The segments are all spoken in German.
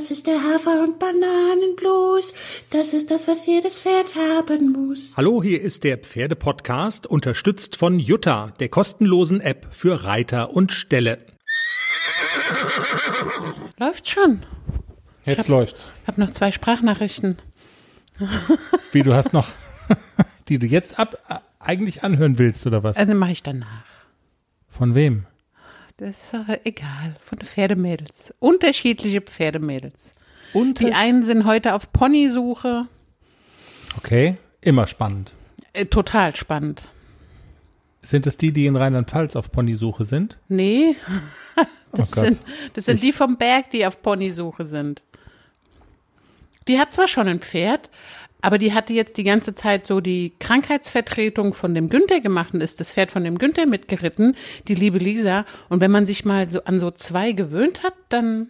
Das ist der Hafer- und Bananenblues. Das ist das, was jedes Pferd haben muss. Hallo, hier ist der Pferdepodcast, unterstützt von Jutta, der kostenlosen App für Reiter und Ställe. Läuft schon. Jetzt läuft's. Ich habe noch zwei Sprachnachrichten. Wie, du hast noch, die du jetzt ab, äh, eigentlich anhören willst, oder was? Also mache ich danach. Von wem? Das ist äh, egal. Von Pferdemädels. Unterschiedliche Pferdemädels. Und Die einen sind heute auf Ponysuche. Okay, immer spannend. Äh, total spannend. Sind es die, die in Rheinland-Pfalz auf Ponysuche sind? Nee. Das, Oh sind, das sind Ich- die vom Berg, die auf Ponysuche sind. Die hat zwar schon ein Pferd, aber die hatte jetzt die ganze Zeit so die Krankheitsvertretung von dem Günther gemacht und ist das Pferd von dem Günther mitgeritten, die liebe Lisa. Und wenn man sich mal so an so zwei gewöhnt hat, dann.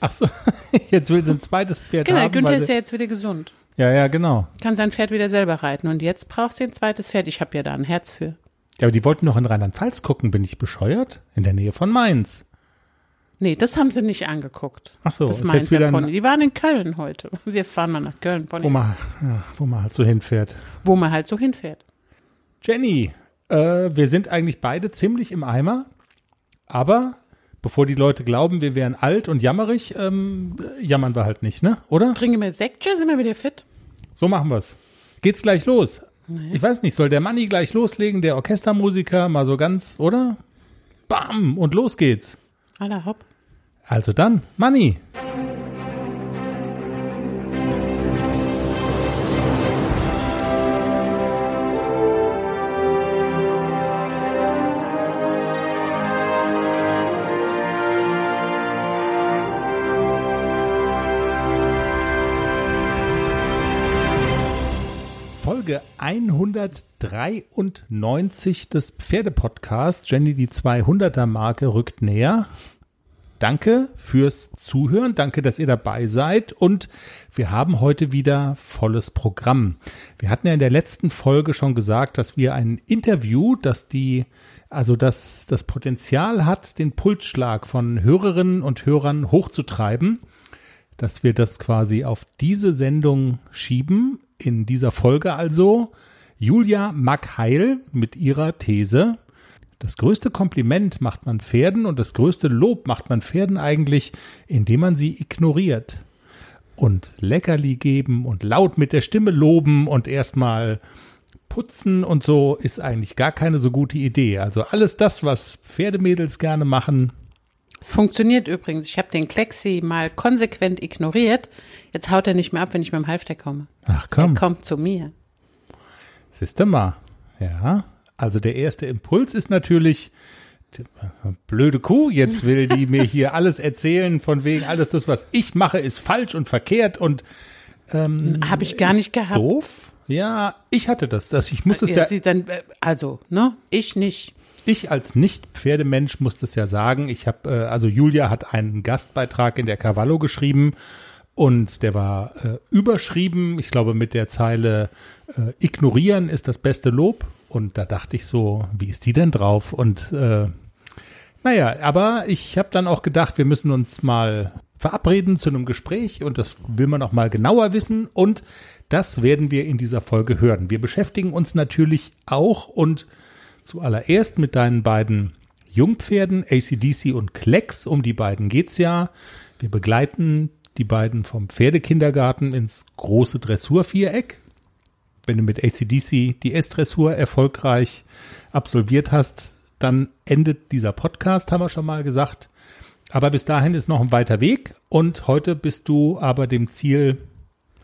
Ach so, jetzt will sie ein zweites Pferd Genau, haben. Günther weil ist ja jetzt wieder gesund. ja, ja, genau. Kann sein Pferd wieder selber reiten. Und jetzt braucht sie ein zweites Pferd. Ich habe ja da ein Herz für. Ja, aber die wollten noch in Rheinland-Pfalz gucken. Bin ich bescheuert? In der Nähe von Mainz. Nee, das haben sie nicht angeguckt. Ach so, das ist jetzt wieder Pony. Die waren in Köln heute. Wir fahren mal nach Köln, Pony. Wo man, ja, wo man halt so hinfährt. wo man halt so hinfährt. Jenny, äh, wir sind eigentlich beide ziemlich im Eimer, aber bevor die Leute glauben, wir wären alt und jammerig, ähm, jammern wir halt nicht, ne? Oder? Trinken wir Sektchen, sind wir wieder fit? So machen wir's. Geht's gleich los? Ich weiß nicht, soll der Manni gleich loslegen, der Orchestermusiker, mal so ganz, oder? Bam! Und los geht's. Aller hopp. Also dann, Manni. 193 des Pferdepodcasts. Jenny, die 200er Marke rückt näher. Danke fürs Zuhören. Danke, dass ihr dabei seid. Und wir haben heute wieder volles Programm. Wir hatten ja in der letzten Folge schon gesagt, dass wir ein Interview, das die, also das, das Potenzial hat, den Pulsschlag von Hörerinnen und Hörern hochzutreiben, dass wir das quasi auf diese Sendung schieben. In dieser Folge also Julia Mackheil mit ihrer These. Das größte Kompliment macht man Pferden und das größte Lob macht man Pferden eigentlich, indem man sie ignoriert. Und Leckerli geben und laut mit der Stimme loben und erstmal putzen und so ist eigentlich gar keine so gute Idee. Also alles das, was Pferdemädels gerne machen, Es funktioniert übrigens. Ich habe den Klexi mal konsequent ignoriert. Jetzt haut er nicht mehr ab, wenn ich mit dem Halfter komme. ach Er komm, kommt zu mir. siehst du mal. Ja, also der erste Impuls ist natürlich, blöde Kuh, jetzt will die mir hier alles erzählen, von wegen alles das, was ich mache, ist falsch und verkehrt und Habe ich gar nicht gehabt. doof. Ja, ich hatte das. das ich muss es ja, dann, äh, also, ne? Ich nicht. Ich als Nicht-Pferdemensch muss das ja sagen. Ich habe, äh, also Julia hat einen Gastbeitrag in der Cavallo geschrieben und der war äh, überschrieben, ich glaube mit der Zeile äh, ignorieren ist das beste Lob. Und da dachte ich so, wie ist die denn drauf? Und äh, naja, aber ich habe dann auch gedacht, wir müssen uns mal verabreden zu einem Gespräch und das will man auch mal genauer wissen und das werden wir in dieser Folge hören. Wir beschäftigen uns natürlich auch und zuallererst mit deinen beiden Jungpferden, ACDC und Klecks. Um die beiden geht's ja. Wir begleiten die beiden vom Pferdekindergarten ins große Dressurviereck. Wenn du mit ACDC die S-Dressur erfolgreich absolviert hast, dann endet dieser Podcast, haben wir schon mal gesagt. Aber bis dahin ist noch ein weiter Weg und heute bist du aber dem Ziel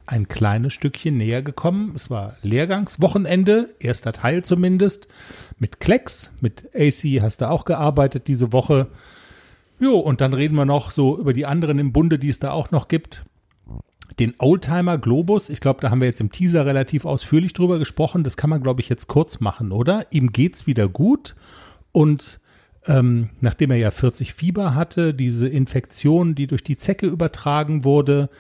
ein kleines Stückchen näher gekommen. Es war Lehrgangswochenende, erster Teil zumindest, mit Klecks, mit AC hast du auch gearbeitet diese Woche. Jo, und dann reden wir noch so über die anderen im Bunde, die es da auch noch gibt. Den Oldtimer Globus, ich glaube, da haben wir jetzt im Teaser relativ ausführlich drüber gesprochen. Das kann man, glaube ich, jetzt kurz machen, oder? Ihm geht's wieder gut und ähm, nachdem er ja 40 Fieber hatte, diese Infektion, die durch die Zecke übertragen wurde,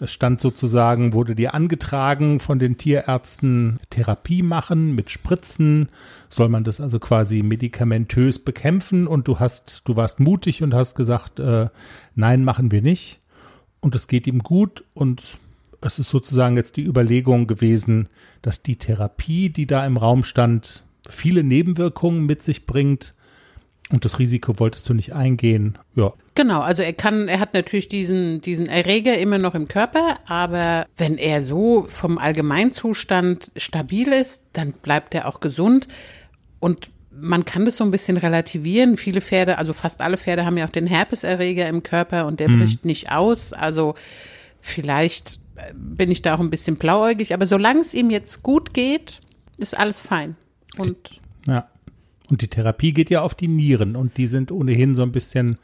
es stand sozusagen, wurde dir angetragen von den Tierärzten Therapie machen mit Spritzen, soll man das also quasi medikamentös bekämpfen? Und du hast, du warst mutig und hast gesagt, äh, nein, machen wir nicht. und es geht ihm gut. Und es ist sozusagen jetzt die Überlegung gewesen, dass die Therapie, die da im Raum stand, viele Nebenwirkungen mit sich bringt und das Risiko wolltest du nicht eingehen. Ja. Genau, also er kann, er hat natürlich diesen, diesen Erreger immer noch im Körper, aber wenn er so vom Allgemeinzustand stabil ist, dann bleibt er auch gesund und man kann das so ein bisschen relativieren. Viele Pferde, also fast alle Pferde haben ja auch den Herpeserreger im Körper und der mhm. bricht nicht aus. Also vielleicht äh, bin ich da auch ein bisschen blauäugig, aber solange es ihm jetzt gut geht, ist alles fein. Und ja. Und die Therapie geht ja auf die Nieren und die sind ohnehin so ein bisschen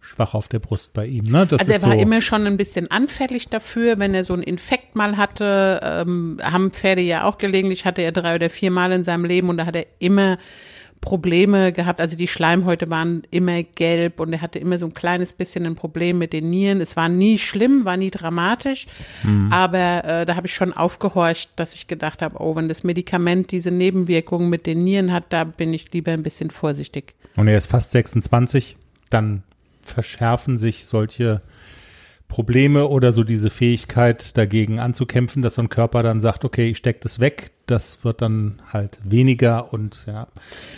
schwach auf der Brust bei ihm. Ne? Das also er war so immer schon ein bisschen anfällig dafür, wenn er so einen Infekt mal hatte, ähm, haben Pferde ja auch gelegentlich, hatte er drei oder vier Mal in seinem Leben und da hat er immer Probleme gehabt. Also die Schleimhäute waren immer gelb und er hatte immer so ein kleines bisschen ein Problem mit den Nieren. Es war nie schlimm, war nie dramatisch, mhm. aber äh, da habe ich schon aufgehorcht, dass ich gedacht habe, oh, wenn das Medikament diese Nebenwirkungen mit den Nieren hat, da bin ich lieber ein bisschen vorsichtig. Und er ist fast 26, dann verschärfen sich solche Probleme oder so diese Fähigkeit dagegen anzukämpfen, dass so ein Körper dann sagt, okay, ich stecke das weg, das wird dann halt weniger und ja.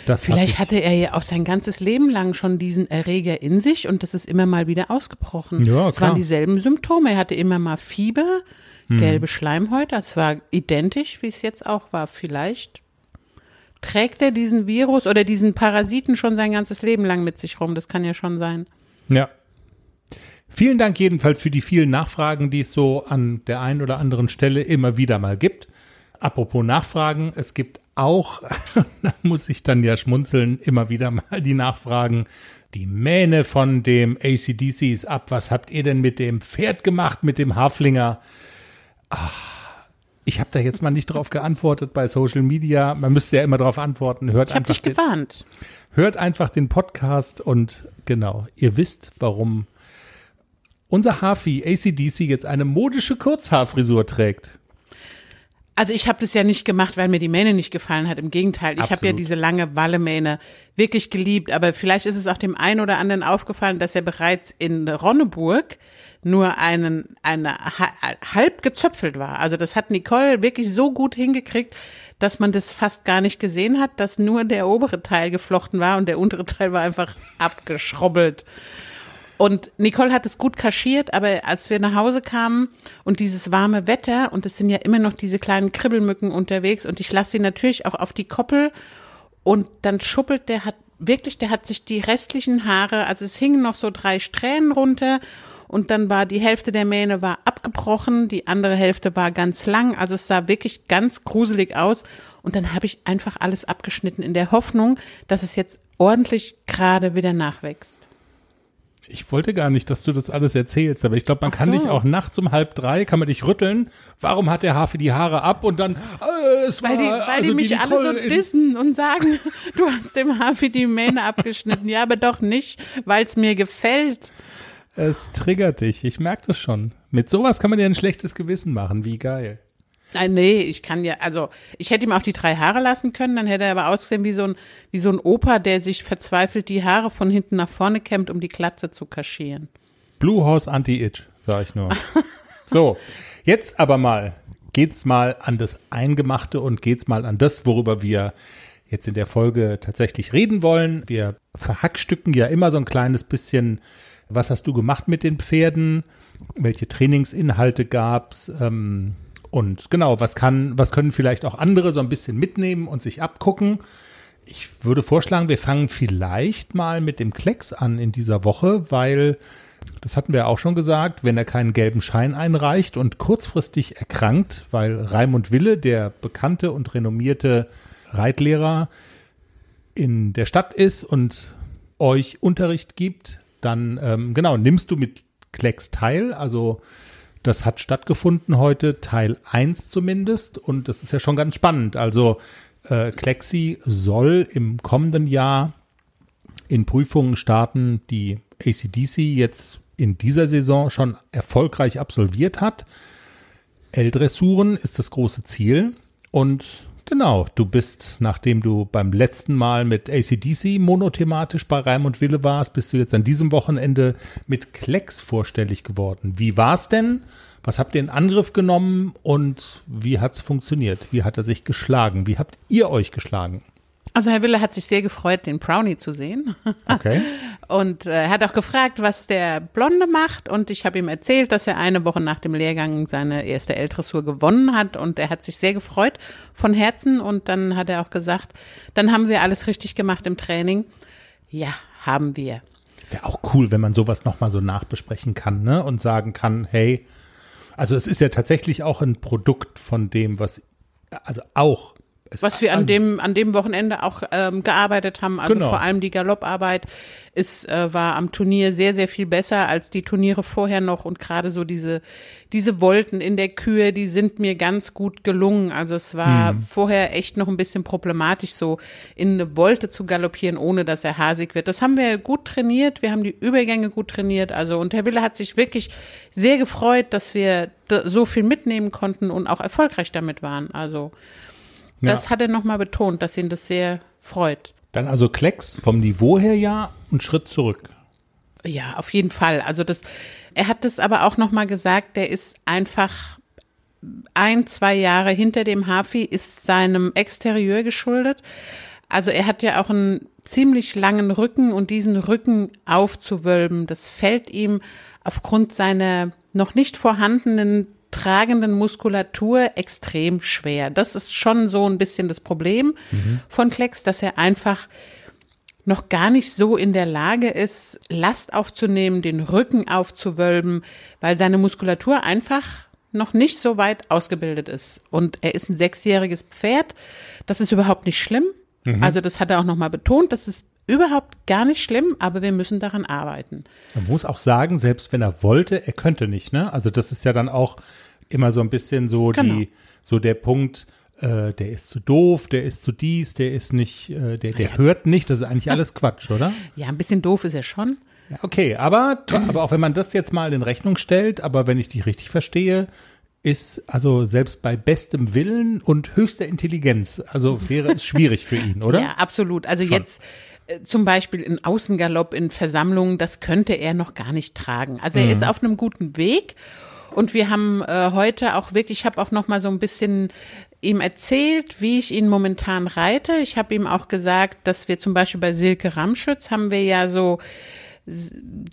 Das Vielleicht hatte er ja auch sein ganzes Leben lang schon diesen Erreger in sich und das ist immer mal wieder ausgebrochen. Ja, es waren dieselben Symptome. Er hatte immer mal Fieber, hm. gelbe Schleimhäute, es war identisch, wie es jetzt auch war. Vielleicht trägt er diesen Virus oder diesen Parasiten schon sein ganzes Leben lang mit sich rum. Das kann ja schon sein. Ja, Vielen Dank jedenfalls für die vielen Nachfragen, die es so an der einen oder anderen Stelle immer wieder mal gibt. Apropos Nachfragen, es gibt auch, da muss ich dann ja schmunzeln, immer wieder mal die Nachfragen. Die Mähne von dem ACDC ist ab. Was habt ihr denn mit dem Pferd gemacht, mit dem Haflinger? Ach, ich habe da jetzt mal nicht drauf geantwortet bei Social Media. Man müsste ja immer drauf antworten. Hört ich habe dich gewarnt. hört einfach den Podcast und genau, ihr wisst, warum unser Hafi ACDC jetzt eine modische Kurzhaarfrisur trägt. Also ich habe das ja nicht gemacht, weil mir die Mähne nicht gefallen hat. Im Gegenteil, ich habe ja diese lange Wallemähne wirklich geliebt. Aber vielleicht ist es auch dem einen oder anderen aufgefallen, dass er bereits in Ronneburg nur einen, eine halb gezöpfelt war. Also das hat Nicole wirklich so gut hingekriegt, dass man das fast gar nicht gesehen hat, dass nur der obere Teil geflochten war und der untere Teil war einfach abgeschrobbelt. Und Nicole hat es gut kaschiert, aber als wir nach Hause kamen und dieses warme Wetter und es sind ja immer noch diese kleinen Kribbelmücken unterwegs und ich lasse sie natürlich auch auf die Koppel und dann schuppelt der hat wirklich, der hat sich die restlichen Haare, also es hingen noch so drei Strähnen runter und dann war die Hälfte der Mähne war abgebrochen, die andere Hälfte war ganz lang, also es sah wirklich ganz gruselig aus und dann habe ich einfach alles abgeschnitten in der Hoffnung, dass es jetzt ordentlich gerade wieder nachwächst. Ich wollte gar nicht, dass du das alles erzählst, aber ich glaube, man Ach kann so. dich auch nachts um halb drei, kann man dich rütteln. Warum hat der Hafi die Haare ab und dann, äh, es weil war, die, weil also die mich die alle so dissen und sagen, du hast dem Hafi die Mähne abgeschnitten. Ja, aber doch nicht, weil es mir gefällt. Es triggert dich, ich merke das schon. Mit sowas kann man dir ein schlechtes Gewissen machen, wie geil. Nein, nee, ich kann ja, also ich hätte ihm auch die drei Haare lassen können, dann hätte er aber ausgesehen wie so ein, wie so ein Opa, der sich verzweifelt die Haare von hinten nach vorne kämmt, um die Klatze zu kaschieren. Blue Horse Anti-Itch, sag ich nur. so, jetzt aber mal, geht's mal an das Eingemachte und geht's mal an das, worüber wir jetzt in der Folge tatsächlich reden wollen. Wir verhackstücken ja immer so ein kleines bisschen, was hast du gemacht mit den Pferden? Welche Trainingsinhalte gab's? Ähm, und genau, was kann, was können vielleicht auch andere so ein bisschen mitnehmen und sich abgucken? Ich würde vorschlagen, wir fangen vielleicht mal mit dem Klecks an in dieser Woche, weil das hatten wir auch schon gesagt, wenn er keinen gelben Schein einreicht und kurzfristig erkrankt, weil Raimund Wille, der bekannte und renommierte Reitlehrer in der Stadt ist und euch Unterricht gibt, dann ähm, genau nimmst du mit Klecks teil. Also das hat stattgefunden heute, Teil 1 zumindest. Und das ist ja schon ganz spannend. Also äh, Klexi soll im kommenden Jahr in Prüfungen starten, die ACDC jetzt in dieser Saison schon erfolgreich absolviert hat. L-Dressuren ist das große Ziel. Und Genau, du bist, nachdem du beim letzten Mal mit ACDC monothematisch bei Reim und Wille warst, bist du jetzt an diesem Wochenende mit Klecks vorstellig geworden. Wie war's denn? Was habt ihr in Angriff genommen und wie hat's funktioniert? Wie hat er sich geschlagen? Wie habt ihr euch geschlagen? Also Herr Wille hat sich sehr gefreut, den Brownie zu sehen. Okay. Und äh, er hat auch gefragt, was der Blonde macht. Und ich habe ihm erzählt, dass er eine Woche nach dem Lehrgang seine erste L-Dressur gewonnen hat. Und er hat sich sehr gefreut von Herzen. Und dann hat er auch gesagt, dann haben wir alles richtig gemacht im Training. Ja, haben wir. Ist ja auch cool, wenn man sowas nochmal so nachbesprechen kann, ne? Und sagen kann, hey, also es ist ja tatsächlich auch ein Produkt von dem, was, also auch es was wir an dem an dem Wochenende auch ähm, gearbeitet haben, also Genau. vor allem die Galopparbeit ist äh, war am Turnier sehr sehr viel besser als die Turniere vorher noch und gerade so diese diese Volten in der Kühe, die sind mir ganz gut gelungen. Also es war Mhm. vorher echt noch ein bisschen problematisch so in eine Volte zu galoppieren, ohne dass er hasig wird. Das haben wir gut trainiert, wir haben die Übergänge gut trainiert, also und Herr Wille hat sich wirklich sehr gefreut, dass wir so viel mitnehmen konnten und auch erfolgreich damit waren. Also das Ja. hat er nochmal betont, dass ihn das sehr freut. Dann also Klecks vom Niveau her ja einen Schritt zurück. Ja, auf jeden Fall. Also das, er hat das aber auch nochmal gesagt, der ist einfach ein, zwei Jahre hinter dem Hafi, ist seinem Exterieur geschuldet. Also er hat ja auch einen ziemlich langen Rücken und diesen Rücken aufzuwölben, das fällt ihm aufgrund seiner noch nicht vorhandenen tragenden Muskulatur extrem schwer. Das ist schon so ein bisschen das Problem von Klecks, dass er einfach noch gar nicht so in der Lage ist, Last aufzunehmen, den Rücken aufzuwölben, weil seine Muskulatur einfach noch nicht so weit ausgebildet ist. Und er ist ein sechsjähriges Pferd. Das ist überhaupt nicht schlimm. Also das hat er auch nochmal betont. Das ist überhaupt gar nicht schlimm, aber wir müssen daran arbeiten. Man muss auch sagen, selbst wenn er wollte, er könnte nicht, ne? Also das ist ja dann auch immer so ein bisschen so Genau. die, so der Punkt, äh, der ist zu doof, der ist zu dies, der ist nicht, äh, der, der hört nicht, das ist eigentlich alles Quatsch, oder? Ja, ein bisschen doof ist er schon. Ja, okay, aber, aber auch wenn man das jetzt mal in Rechnung stellt, aber wenn ich dich richtig verstehe, ist also selbst bei bestem Willen und höchster Intelligenz, also wäre es schwierig für ihn, oder? Ja, absolut. Also jetzt äh, zum Beispiel in Außengalopp in Versammlungen, das könnte er noch gar nicht tragen. Also er ist auf einem guten Weg. Und wir haben äh, heute auch wirklich, ich habe auch noch mal so ein bisschen ihm erzählt, wie ich ihn momentan reite. Ich habe ihm auch gesagt, dass wir zum Beispiel bei Silke Ramschütz haben wir ja so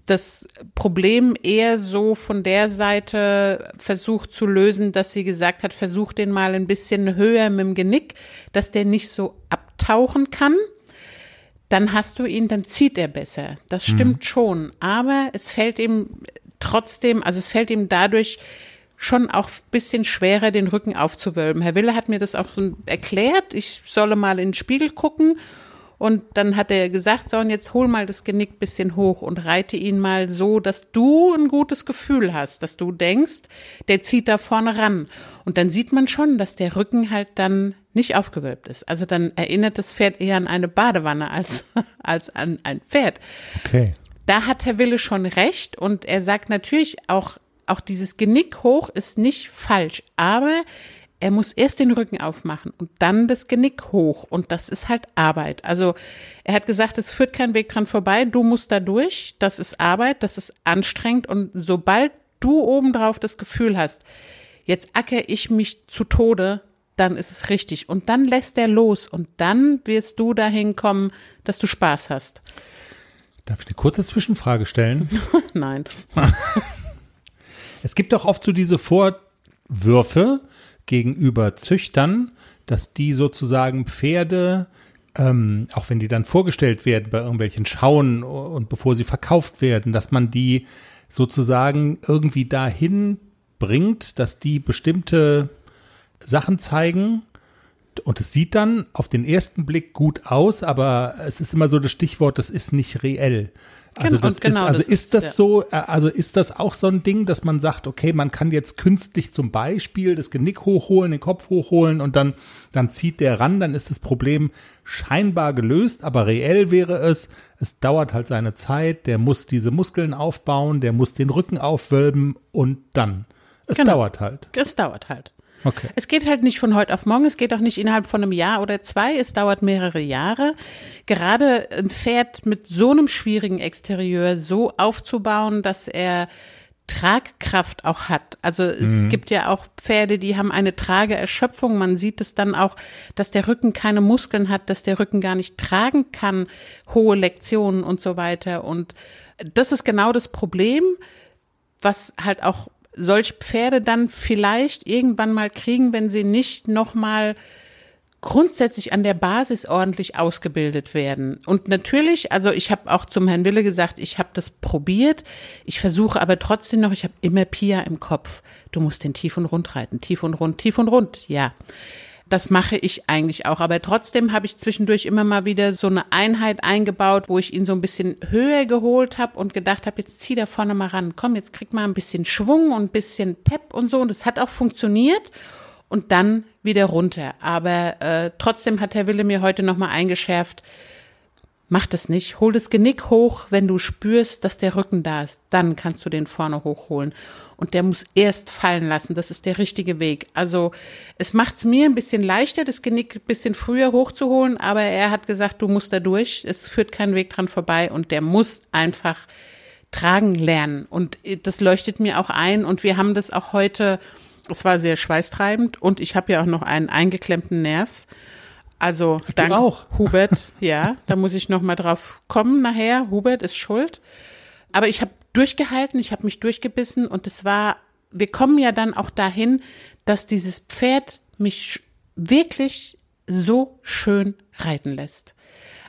das Problem eher so von der Seite versucht zu lösen, dass sie gesagt hat, versuch den mal ein bisschen höher mit dem Genick, dass der nicht so abtauchen kann. Dann hast du ihn, dann zieht er besser. Das stimmt schon. Aber es fällt ihm trotzdem, also es fällt ihm dadurch schon auch bisschen schwerer, den Rücken aufzuwölben. Herr Wille hat mir das auch erklärt. Ich solle mal in den Spiegel gucken. Und dann hat er gesagt, so, und jetzt hol mal das Genick bisschen hoch und reite ihn mal so, dass du ein gutes Gefühl hast, dass du denkst, der zieht da vorne ran. Und dann sieht man schon, dass der Rücken halt dann nicht aufgewölbt ist. Also dann erinnert das Pferd eher an eine Badewanne als, als an ein Pferd. Okay. Da hat Herr Wille schon recht und er sagt natürlich auch, auch dieses Genick hoch ist nicht falsch, aber er muss erst den Rücken aufmachen und dann das Genick hoch und das ist halt Arbeit. Also er hat gesagt, es führt kein Weg dran vorbei, du musst da durch, das ist Arbeit, das ist anstrengend und sobald du obendrauf das Gefühl hast, jetzt acker ich mich zu Tode, dann ist es richtig und dann lässt er los und dann wirst du dahin kommen, dass du Spaß hast. Darf ich eine kurze Zwischenfrage stellen? Nein. Es gibt doch oft so diese Vorwürfe gegenüber Züchtern, dass die sozusagen Pferde, ähm, auch wenn die dann vorgestellt werden bei irgendwelchen Schauen und bevor sie verkauft werden, dass man die sozusagen irgendwie dahin bringt, dass die bestimmte Sachen zeigen. Und es sieht dann auf den ersten Blick gut aus, aber es ist immer so das Stichwort, das ist nicht reell. Also Genau, das genau, ist, also das ist ist, das ja. so, äh, also ist das auch so ein Ding, dass man sagt, okay, man kann jetzt künstlich zum Beispiel das Genick hochholen, den Kopf hochholen und dann, dann zieht der ran, dann ist das Problem scheinbar gelöst, aber reell wäre es, es dauert halt seine Zeit, der muss diese Muskeln aufbauen, der muss den Rücken aufwölben und dann. Es Genau. dauert halt. Es dauert halt. Okay. Es geht halt nicht von heute auf morgen, es geht auch nicht innerhalb von einem Jahr oder zwei, es dauert mehrere Jahre. Gerade ein Pferd mit so einem schwierigen Exterieur so aufzubauen, dass er Tragkraft auch hat. Also es mhm. gibt ja auch Pferde, die haben eine Trageerschöpfung. Man sieht es dann auch, dass der Rücken keine Muskeln hat, dass der Rücken gar nicht tragen kann, hohe Lektionen und so weiter. Und das ist genau das Problem, was halt auch solche Pferde dann vielleicht irgendwann mal kriegen, wenn sie nicht nochmal grundsätzlich an der Basis ordentlich ausgebildet werden. Und natürlich, also ich habe auch zum Herrn Wille gesagt, ich habe das probiert. Ich versuche aber trotzdem noch, ich habe immer Pia im Kopf. Du musst den tief und rund reiten, tief und rund, tief und rund. Ja. Das mache ich eigentlich auch. Aber trotzdem habe ich zwischendurch immer mal wieder so eine Einheit eingebaut, wo ich ihn so ein bisschen höher geholt habe und gedacht habe, jetzt zieh da vorne mal ran. Komm, jetzt krieg mal ein bisschen Schwung und ein bisschen Pep und so. Und das hat auch funktioniert. Und dann wieder runter. Aber äh, trotzdem hat Herr Wille mir heute nochmal eingeschärft, mach das nicht. Hol das Genick hoch, wenn du spürst, dass der Rücken da ist. Dann kannst du den vorne hochholen und der muss erst fallen lassen. Das ist der richtige Weg. Also es macht es mir ein bisschen leichter, das Genick ein bisschen früher hochzuholen, aber er hat gesagt, du musst da durch. Es führt kein Weg dran vorbei und der muss einfach tragen lernen. Und das leuchtet mir auch ein. Und wir haben das auch heute, es war sehr schweißtreibend und ich habe ja auch noch einen eingeklemmten Nerv. Also danke auch. Hubert, ja, da muss ich noch mal drauf kommen nachher. Hubert ist schuld. Aber ich habe durchgehalten, ich habe mich durchgebissen und es war, wir kommen ja dann auch dahin, dass dieses Pferd mich wirklich so schön reiten lässt.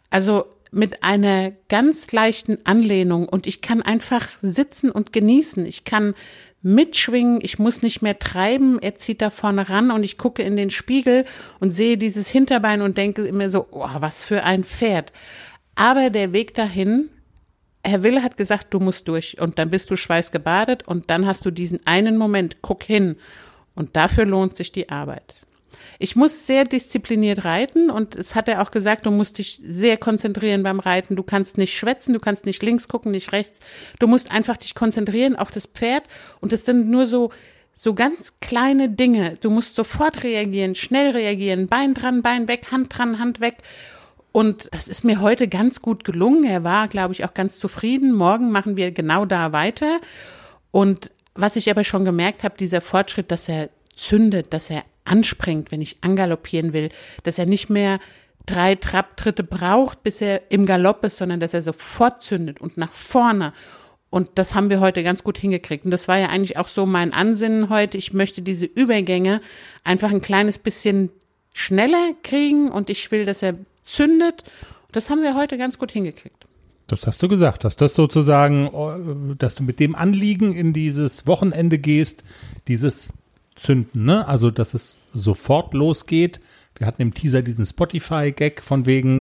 Also mit einer ganz leichten Anlehnung und ich kann einfach sitzen und genießen. Ich kann mitschwingen, ich muss nicht mehr treiben, er zieht da vorne ran und ich gucke in den Spiegel und sehe dieses Hinterbein und denke immer so, oh, was für ein Pferd. Aber der Weg dahin Herr Wille hat gesagt, du musst durch und dann bist du schweißgebadet und dann hast du diesen einen Moment, guck hin und dafür lohnt sich die Arbeit. Ich muss sehr diszipliniert reiten und es hat er auch gesagt, du musst dich sehr konzentrieren beim Reiten. Du kannst nicht schwätzen, du kannst nicht links gucken, nicht rechts. Du musst einfach dich konzentrieren auf das Pferd und es sind nur so so ganz kleine Dinge. Du musst sofort reagieren, schnell reagieren, Bein dran, Bein weg, Hand dran, Hand weg. Und das ist mir heute ganz gut gelungen. Er war, glaube ich, auch ganz zufrieden. Morgen machen wir genau da weiter. Und was ich aber schon gemerkt habe, dieser Fortschritt, dass er zündet, dass er anspringt, wenn ich angaloppieren will, dass er nicht mehr drei Trabtritte braucht, bis er im Galopp ist, sondern dass er sofort zündet und nach vorne. Und das haben wir heute ganz gut hingekriegt. Und das war ja eigentlich auch so mein Ansinnen heute. Ich möchte diese Übergänge einfach ein kleines bisschen schneller kriegen und ich will, dass er zündet. Das haben wir heute ganz gut hingekriegt. Das hast du gesagt, dass das sozusagen, äh, dass du mit dem Anliegen in dieses Wochenende gehst, dieses Zünden, ne? Also, dass es sofort losgeht. Wir hatten im Teaser diesen Spotify-Gag von wegen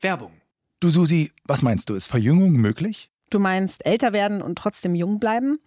Werbung. Du Susi, was meinst du, ist Verjüngung möglich? Du meinst älter werden und trotzdem jung bleiben?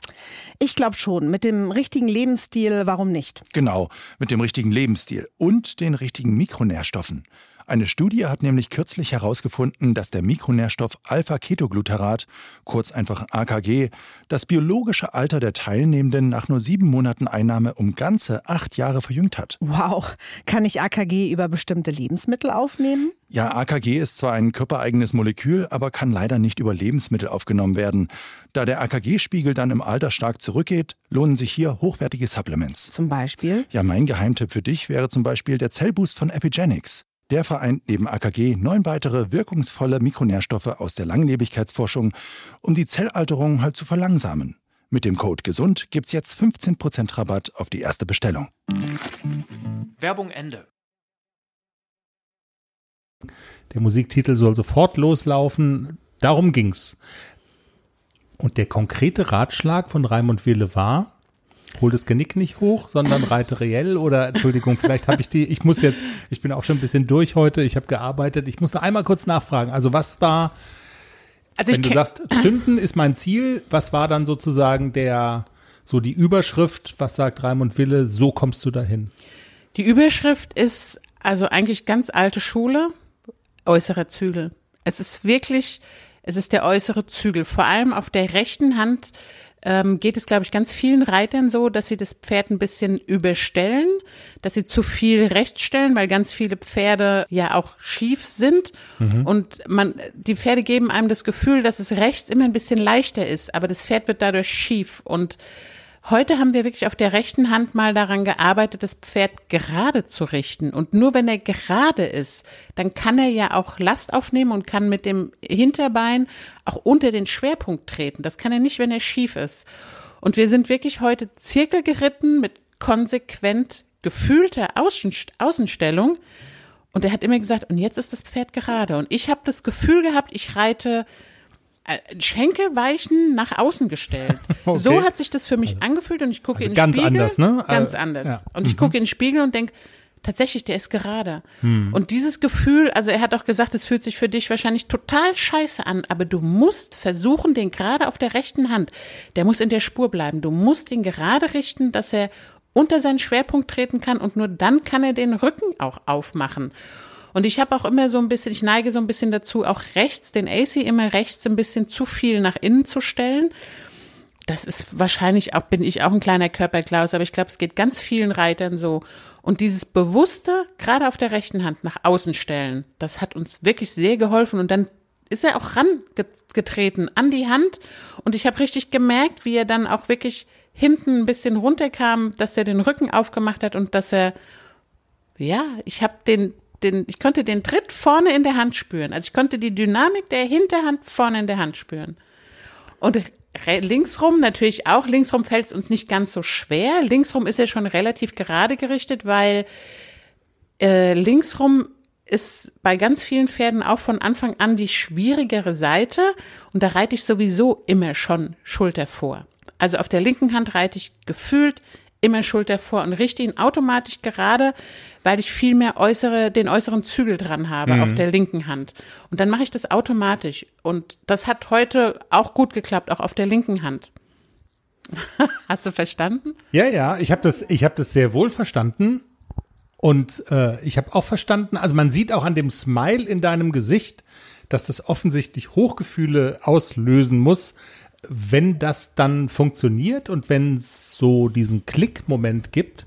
Ich glaube schon. Mit dem richtigen Lebensstil, warum nicht? Genau, mit dem richtigen Lebensstil und den richtigen Mikronährstoffen. Eine Studie hat nämlich kürzlich herausgefunden, dass der Mikronährstoff Alpha-Ketogluterat, kurz einfach AKG, das biologische Alter der Teilnehmenden nach nur sieben Monaten Einnahme um ganze acht Jahre verjüngt hat. Wow. Kann ich AKG über bestimmte Lebensmittel aufnehmen? Ja, AKG ist zwar ein körpereigenes Molekül, aber kann leider nicht über Lebensmittel aufgenommen werden. Da der AKG-Spiegel dann im Alter stark zurückgeht, lohnen sich hier hochwertige Supplements. Zum Beispiel? Ja, mein Geheimtipp für dich wäre zum Beispiel der Zellboost von Epigenics. Der vereint neben AKG neun weitere wirkungsvolle Mikronährstoffe aus der Langlebigkeitsforschung, um die Zellalterung halt zu verlangsamen. Mit dem Code GESUND gibt's jetzt 15% Rabatt auf die erste Bestellung. Werbung Ende. Der Musiktitel soll sofort loslaufen. Darum ging's. Und der konkrete Ratschlag von Raimund Wille war, hol das Genick nicht hoch, sondern reite reell oder Entschuldigung, vielleicht habe ich die, ich muss jetzt, ich bin auch schon ein bisschen durch heute, ich habe gearbeitet, ich muss noch einmal kurz nachfragen. Also was war, also wenn du sagst, zünden ist mein Ziel, was war dann sozusagen der, so die Überschrift, was sagt Raimund Wille, so kommst du dahin? Die Überschrift ist also eigentlich ganz alte Schule, äußerer Zügel. Es ist wirklich, es ist der äußere Zügel, vor allem auf der rechten Hand ähm, geht es, glaube ich, ganz vielen Reitern so, dass sie das Pferd ein bisschen überstellen, dass sie zu viel rechts stellen, weil ganz viele Pferde ja auch schief sind. Und man, die Pferde geben einem das Gefühl, dass es rechts immer ein bisschen leichter ist, aber das Pferd wird dadurch schief. Und Heute haben wir wirklich auf der rechten Hand mal daran gearbeitet, das Pferd gerade zu richten. Und nur wenn er gerade ist, dann kann er ja auch Last aufnehmen und kann mit dem Hinterbein auch unter den Schwerpunkt treten. Das kann er nicht, wenn er schief ist. Und wir sind wirklich heute Zirkel geritten mit konsequent gefühlter Außen Außenstellung. Und er hat immer gesagt, und jetzt ist das Pferd gerade. Und ich habe das Gefühl gehabt, ich reite äh, Schenkelweichen nach außen gestellt. Okay. So hat sich das für mich angefühlt und ich gucke also in den ganz Spiegel. anders, ne? Ganz Äh, anders. ja. Und ich gucke in den Spiegel und denke, tatsächlich, der ist gerade. Hm. Und dieses Gefühl, also er hat auch gesagt, es fühlt sich für dich wahrscheinlich total scheiße an, aber du musst versuchen, den gerade auf der rechten Hand, der muss in der Spur bleiben. Du musst ihn gerade richten, dass er unter seinen Schwerpunkt treten kann und nur dann kann er den Rücken auch aufmachen. Und ich habe auch immer so ein bisschen, ich neige so ein bisschen dazu, auch rechts, den AC immer rechts ein bisschen zu viel nach innen zu stellen. Das ist wahrscheinlich auch, bin ich auch ein kleiner Körperklaus, aber ich glaube, es geht ganz vielen Reitern so. Und dieses bewusste, gerade auf der rechten Hand nach außen stellen, das hat uns wirklich sehr geholfen. Und dann ist er auch rangetreten an die Hand. Und ich habe richtig gemerkt, wie er dann auch wirklich hinten ein bisschen runterkam, dass er den Rücken aufgemacht hat und dass er, ja, ich habe den, den, ich konnte den Tritt vorne in der Hand spüren. Also ich konnte die Dynamik der Hinterhand vorne in der Hand spüren. Und linksrum natürlich auch. Linksrum fällt es uns nicht ganz so schwer. Linksrum ist er schon relativ gerade gerichtet, weil äh, linksrum ist bei ganz vielen Pferden auch von Anfang an die schwierigere Seite. Und da reite ich sowieso immer schon Schulter vor. Also auf der linken Hand reite ich gefühlt immer Schulter vor und richte ihn automatisch gerade, weil ich viel mehr äußere, den äußeren Zügel dran habe auf der linken Hand. Und dann mache ich das automatisch. Und das hat heute auch gut geklappt, auch auf der linken Hand. Hast du verstanden? Ja, ja, ich habe das, ich habe das sehr wohl verstanden und äh, ich habe auch verstanden. Also man sieht auch an dem Smile in deinem Gesicht, dass das offensichtlich Hochgefühle auslösen muss, wenn das dann funktioniert und wenn es so diesen Klick-Moment gibt.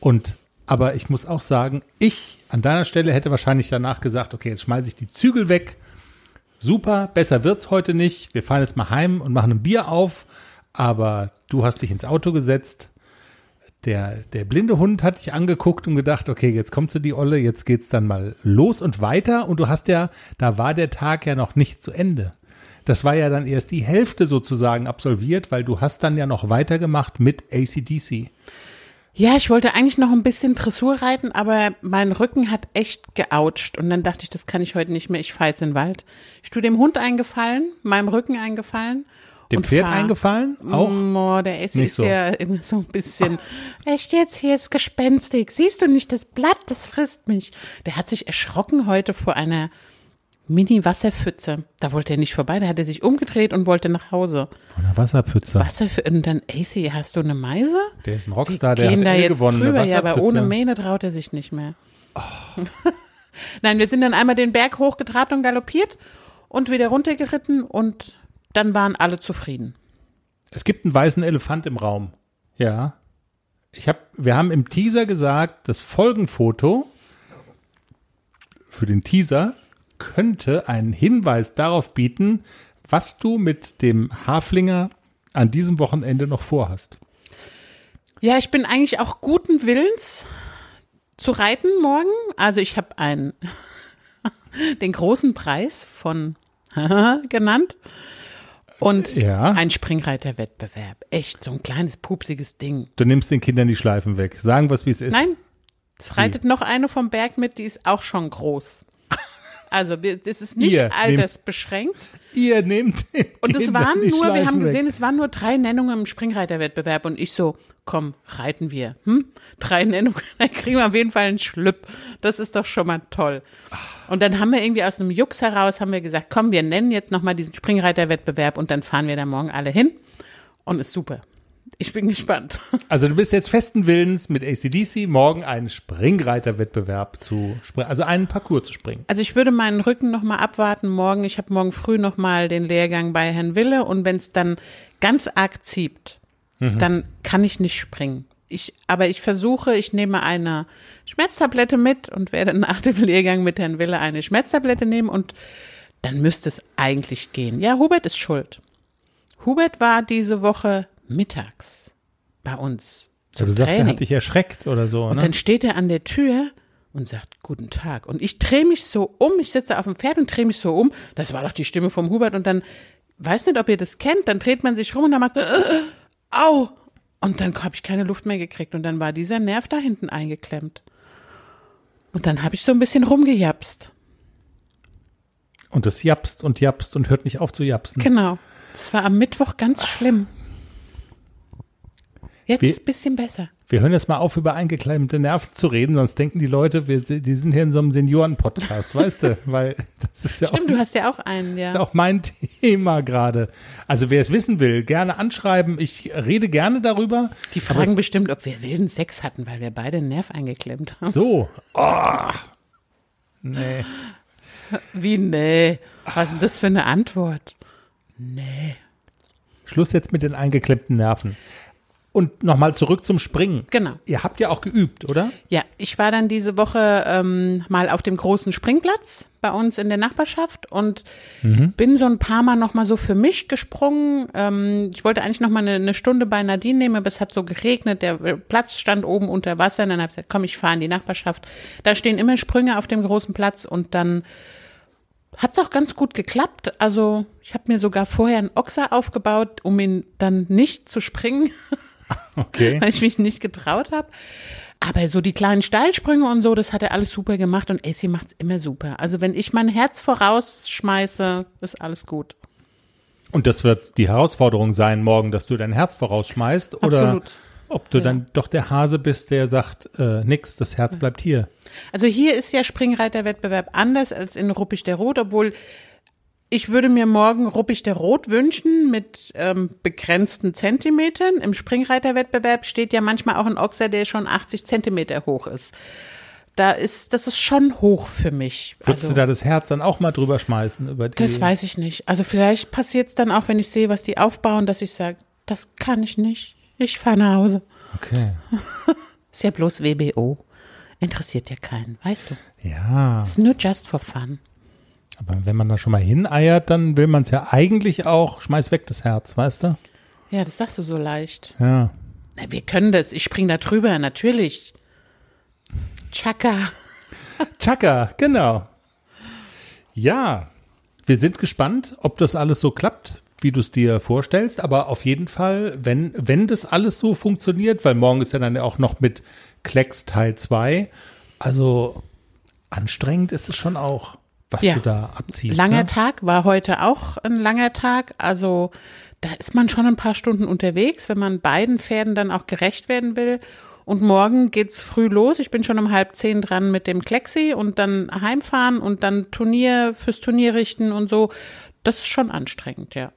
Und aber ich muss auch sagen, ich an deiner Stelle hätte wahrscheinlich danach gesagt, okay, jetzt schmeiße ich die Zügel weg. Super, besser wird's heute nicht. Wir fahren jetzt mal heim und machen ein Bier auf. Aber du hast dich ins Auto gesetzt. Der, der blinde Hund hat dich angeguckt und gedacht, okay, jetzt kommt sie die Olle, jetzt geht's dann mal los und weiter. Und du hast ja, da war der Tag ja noch nicht zu Ende. Das war ja dann erst die Hälfte sozusagen absolviert, weil du hast dann ja noch weitergemacht mit ACDC. Ja, ich wollte eigentlich noch ein bisschen Dressur reiten, aber mein Rücken hat echt geoucht. Und dann dachte ich, das kann ich heute nicht mehr. Ich fahre jetzt in den Wald. Ich tue dem Hund eingefallen, meinem Rücken eingefallen. Dem Pferd fahr. eingefallen? Auch? Oh, der Nicht ist so. ja immer so ein bisschen, echt jetzt, hier ist gespenstig. Siehst du nicht das Blatt, das frisst mich. Der hat sich erschrocken heute vor einer Mini-Wasserpfütze. Da wollte er nicht vorbei, da hat er sich umgedreht und wollte nach Hause. Von der Wasserpfütze. Wasserpfütze, und dann, Essi, hast du eine Meise? Der ist ein Rockstar, der gehen hat da eh jetzt gewonnen. eine drüber, ja, aber ohne Mähne traut er sich nicht mehr. Nein, wir sind dann einmal den Berg hochgetrabt und galoppiert und wieder runtergeritten und dann waren alle zufrieden. Es gibt einen weißen Elefant im Raum. Ja. Ich hab, wir haben im Teaser gesagt, das Folgenfoto für den Teaser könnte einen Hinweis darauf bieten, was du mit dem Haflinger an diesem Wochenende noch vorhast. Ja, ich bin eigentlich auch guten Willens zu reiten morgen. Also ich habe einen den großen Preis von genannt und Ja. ein Springreiterwettbewerb. Echt so ein kleines pupsiges Ding. Du nimmst den Kindern die Schleifen weg. Sagen wir es, wie es ist. Nein, es reitet noch eine vom Berg mit, die ist auch schon groß. Also es ist nicht Ihr nehmt- altersbeschränkt. Ihr nehmt den Und es waren nur, wir haben Schleifen gesehen, weg. es waren nur drei Nennungen im Springreiterwettbewerb und ich so, komm, reiten wir. Hm? Drei Nennungen, dann kriegen wir auf jeden Fall einen Schlüpp. Das ist doch schon mal toll. Und dann haben wir irgendwie aus einem Jux heraus, haben wir gesagt, komm, wir nennen jetzt nochmal diesen Springreiterwettbewerb und dann fahren wir da morgen alle hin. Und ist super. Ich bin gespannt. Also du bist jetzt festen Willens, mit ACDC morgen einen Springreiterwettbewerb zu springen, also einen Parcours zu springen. Also ich würde meinen Rücken noch mal abwarten morgen. Ich habe morgen früh noch mal den Lehrgang bei Herrn Wille und wenn es dann ganz arg zieht, dann kann ich nicht springen. Ich, aber ich versuche, ich nehme eine Schmerztablette mit und werde nach dem Lehrgang mit Herrn Wille eine Schmerztablette nehmen und dann müsste es eigentlich gehen. Ja, Hubert ist schuld. Hubert war diese Woche mittags bei uns. Ja, zum du sagst, er Training. hat dich erschreckt oder so, Und ne? dann steht er an der Tür und sagt, guten Tag. Und ich drehe mich so um, ich sitze auf dem Pferd und drehe mich so um. Das war doch die Stimme vom Hubert. Und dann, weiß nicht, ob ihr das kennt, dann dreht man sich rum und dann macht, äh, äh, au. Und dann habe ich keine Luft mehr gekriegt. Und dann war dieser Nerv da hinten eingeklemmt. Und dann habe ich so ein bisschen rumgejapst. Und das japst und japst und hört nicht auf zu japsen. Genau. Das war am Mittwoch ganz schlimm. Jetzt Wie- ist es ein bisschen besser. Wir hören jetzt mal auf, über eingeklemmte Nerven zu reden, sonst denken die Leute, wir, die sind hier in so einem Senioren-Podcast, weißt du? Weil das ist ja auch Stimmt, du hast ja auch einen, Das ist ja. auch mein Thema gerade. Also wer es wissen will, gerne anschreiben. Ich rede gerne darüber. Die fragen es- bestimmt, ob wir wilden Sex hatten, weil wir beide einen Nerv eingeklemmt haben. So. Oh. Nee. Wie, nee. Was ist das für eine Antwort? Nee. Schluss jetzt mit den eingeklemmten Nerven. Und nochmal zurück zum Springen. Genau. Ihr habt ja auch geübt, oder? Ja, ich war dann diese Woche ähm, mal auf dem großen Springplatz bei uns in der Nachbarschaft und bin so ein paar Mal noch mal so für mich gesprungen. Ähm, ich wollte eigentlich noch mal eine, eine Stunde bei Nadine nehmen, aber es hat so geregnet, der Platz stand oben unter Wasser und dann habe ich gesagt, komm, ich fahre in die Nachbarschaft. Da stehen immer Sprünge auf dem großen Platz und dann hat's auch ganz gut geklappt. Also ich habe mir sogar vorher einen Ochser aufgebaut, um ihn dann nicht zu springen. Okay. weil ich mich nicht getraut habe. Aber so die kleinen Steilsprünge und so, das hat er alles super gemacht und AC macht's immer super. Also wenn ich mein Herz vorausschmeiße, ist alles gut. Und das wird die Herausforderung sein, morgen, dass du dein Herz vorausschmeißt oder Absolut. ob du Ja. dann doch der Hase bist, der sagt, äh, nix, das Herz bleibt hier. Also hier ist ja Springreiterwettbewerb anders als in Ruppig der Rot, obwohl ich würde mir morgen Ruppig der Rot wünschen mit ähm, begrenzten Zentimetern. Im Springreiterwettbewerb steht ja manchmal auch ein Ochser, der schon 80 Zentimeter hoch ist. Da ist, das ist schon hoch für mich. Würdest Also- du da das Herz dann auch mal drüber schmeißen? Über die, Das weiß ich nicht. Also vielleicht passiert es dann auch, wenn ich sehe, was die aufbauen, dass ich sage, das kann ich nicht. Ich fahre nach Hause. Okay. Ist ja bloß WBO. Interessiert ja keinen, weißt du. Ja. Ist nur just for fun. Aber wenn man da schon mal hineiert, dann will man es ja eigentlich auch, schmeiß weg das Herz, weißt du? Ja, das sagst du so leicht. Ja. Na, wir können das. Ich spring da drüber, natürlich. Chaka. Chaka, genau. Ja, wir sind gespannt, ob das alles so klappt, wie du es dir vorstellst. Aber auf jeden Fall, wenn, wenn das alles so funktioniert, weil morgen ist ja dann auch noch mit Klecks Teil 2. Also anstrengend ist es schon auch, was Ja. du da abziehst. Langer ne? Tag war heute auch ein langer Tag. Also da ist man schon ein paar Stunden unterwegs, wenn man beiden Pferden dann auch gerecht werden will. Und morgen geht's früh los. Ich bin schon um halb zehn dran mit dem Klexi und dann heimfahren und dann Turnier fürs Turnier richten und so. Das ist schon anstrengend, ja.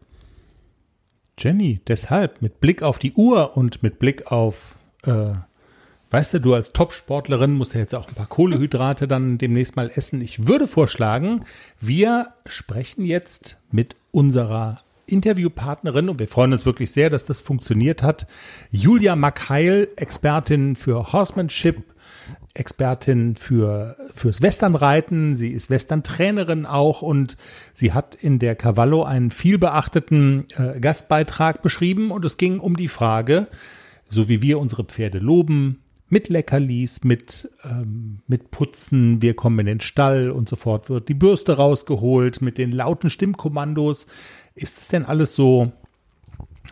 Jenny, deshalb mit Blick auf die Uhr und mit Blick auf, äh, weißt du, du als Top-Sportlerin musst ja jetzt auch ein paar Kohlehydrate dann demnächst mal essen. Ich würde vorschlagen, wir sprechen jetzt mit unserer Interviewpartnerin und wir freuen uns wirklich sehr, dass das funktioniert hat. Julia Makheil, Expertin für Horsemanship, Expertin für fürs Westernreiten. Sie ist Western-Trainerin auch und sie hat in der Cavallo einen vielbeachteten äh, Gastbeitrag beschrieben und es ging um die Frage, so wie wir unsere Pferde loben, mit Leckerlis, mit, ähm, mit Putzen, wir kommen in den Stall und sofort wird die Bürste rausgeholt mit den lauten Stimmkommandos. Ist es denn alles so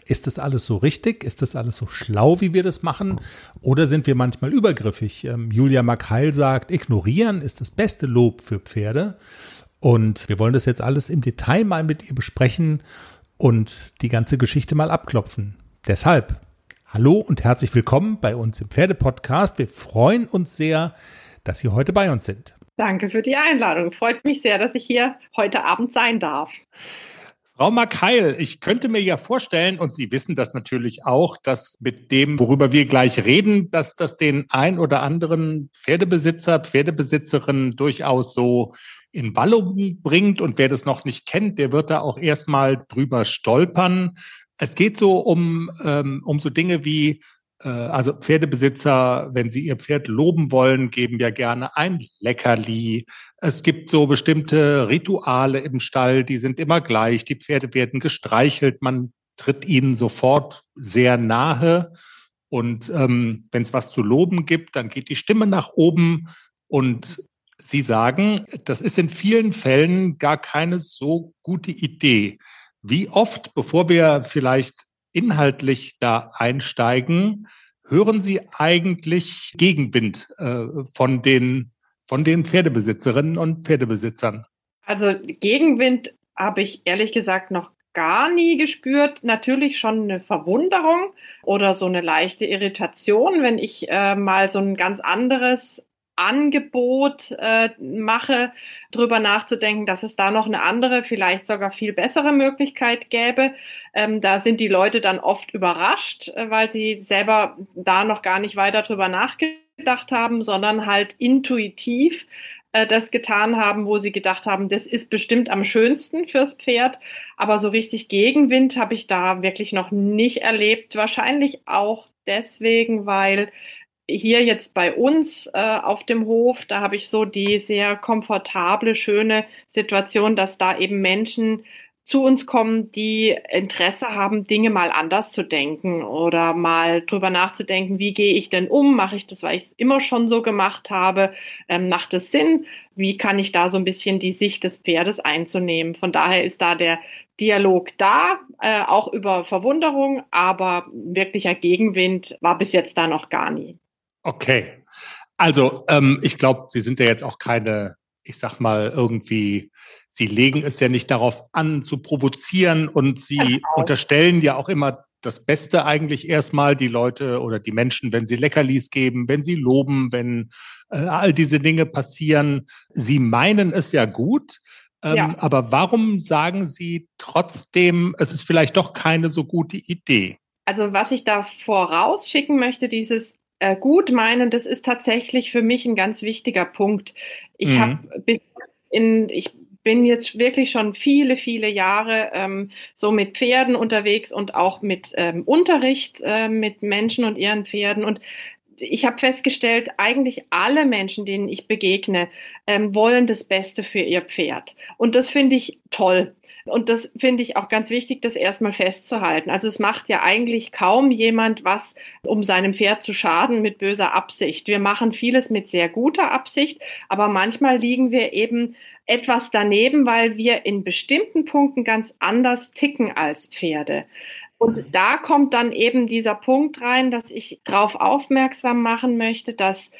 ist das alles so richtig? Ist das alles so schlau, wie wir das machen? Oder sind wir manchmal übergriffig? Ähm, Julia Makheil sagt, ignorieren ist das beste Lob für Pferde. Und wir wollen das jetzt alles im Detail mal mit ihr besprechen und die ganze Geschichte mal abklopfen. Deshalb, hallo und herzlich willkommen bei uns im Pferdepodcast. Wir freuen uns sehr, dass Sie heute bei uns sind. Danke für die Einladung. Freut mich sehr, dass ich hier heute Abend sein darf. Frau Makheil, ich könnte mir ja vorstellen, und Sie wissen das natürlich auch, dass mit dem, worüber wir gleich reden, dass das den ein oder anderen Pferdebesitzer, Pferdebesitzerin durchaus so in Wallung bringt. Und wer das noch nicht kennt, der wird da auch erstmal drüber stolpern. Es geht so um, ähm, um so Dinge wie äh, also Pferdebesitzer, wenn sie ihr Pferd loben wollen, geben ja gerne ein Leckerli. Es gibt so bestimmte Rituale im Stall, die sind immer gleich. Die Pferde werden gestreichelt, man tritt ihnen sofort sehr nahe. Und ähm, wenn es was zu loben gibt, dann geht die Stimme nach oben. Und Sie sagen, das ist in vielen Fällen gar keine so gute Idee. Wie oft, bevor wir vielleicht inhaltlich da einsteigen, hören Sie eigentlich Gegenwind äh, von den von den Pferdebesitzerinnen und Pferdebesitzern? Also Gegenwind habe ich ehrlich gesagt noch gar nie gespürt. Natürlich schon eine Verwunderung oder so eine leichte Irritation, wenn ich äh, mal so ein ganz anderes Angebot äh, mache, drüber nachzudenken, dass es da noch eine andere, vielleicht sogar viel bessere Möglichkeit gäbe. Ähm, da sind die Leute dann oft überrascht, äh, weil sie selber da noch gar nicht weiter drüber nachgedacht haben, sondern halt intuitiv äh, das getan haben, wo sie gedacht haben, das ist bestimmt am schönsten fürs Pferd. Aber so richtig Gegenwind habe ich da wirklich noch nicht erlebt. Wahrscheinlich auch deswegen, weil hier jetzt bei uns äh, auf dem Hof, da habe ich so die sehr komfortable, schöne Situation, dass da eben Menschen zu uns kommen, die Interesse haben, Dinge mal anders zu denken oder mal drüber nachzudenken, wie gehe ich denn um? Mache ich das, weil ich es immer schon so gemacht habe? Ähm, macht es Sinn? Wie kann ich da so ein bisschen die Sicht des Pferdes einzunehmen? Von daher ist da der Dialog da, äh, auch über Verwunderung, aber wirklicher Gegenwind war bis jetzt da noch gar nie. Okay. Also, ähm, ich glaube, Sie sind ja jetzt auch keine, ich sag mal, irgendwie, Sie legen es ja nicht darauf an, zu provozieren und Sie genau. unterstellen ja auch immer das Beste eigentlich erstmal, die Leute oder die Menschen, wenn sie Leckerlis geben, wenn sie loben, wenn äh, all diese Dinge passieren. Sie meinen es ja gut. Ähm, ja. Aber warum sagen Sie trotzdem, es ist vielleicht doch keine so gute Idee? Also was ich da vorausschicken möchte, dieses gut meinen, das ist tatsächlich für mich ein ganz wichtiger Punkt. Ich mhm. habe bis in, ich bin jetzt wirklich schon viele, viele Jahre ähm, so mit Pferden unterwegs und auch mit ähm, Unterricht äh, mit Menschen und ihren Pferden. Und ich habe festgestellt, eigentlich alle Menschen, denen ich begegne, ähm, wollen das Beste für ihr Pferd. Und das finde ich toll. Und das finde ich auch ganz wichtig, das erstmal festzuhalten. Also es macht ja eigentlich kaum jemand was, um seinem Pferd zu schaden mit böser Absicht. Wir machen vieles mit sehr guter Absicht, aber manchmal liegen wir eben etwas daneben, weil wir in bestimmten Punkten ganz anders ticken als Pferde. Und da kommt dann eben dieser Punkt rein, dass ich darauf aufmerksam machen möchte, dass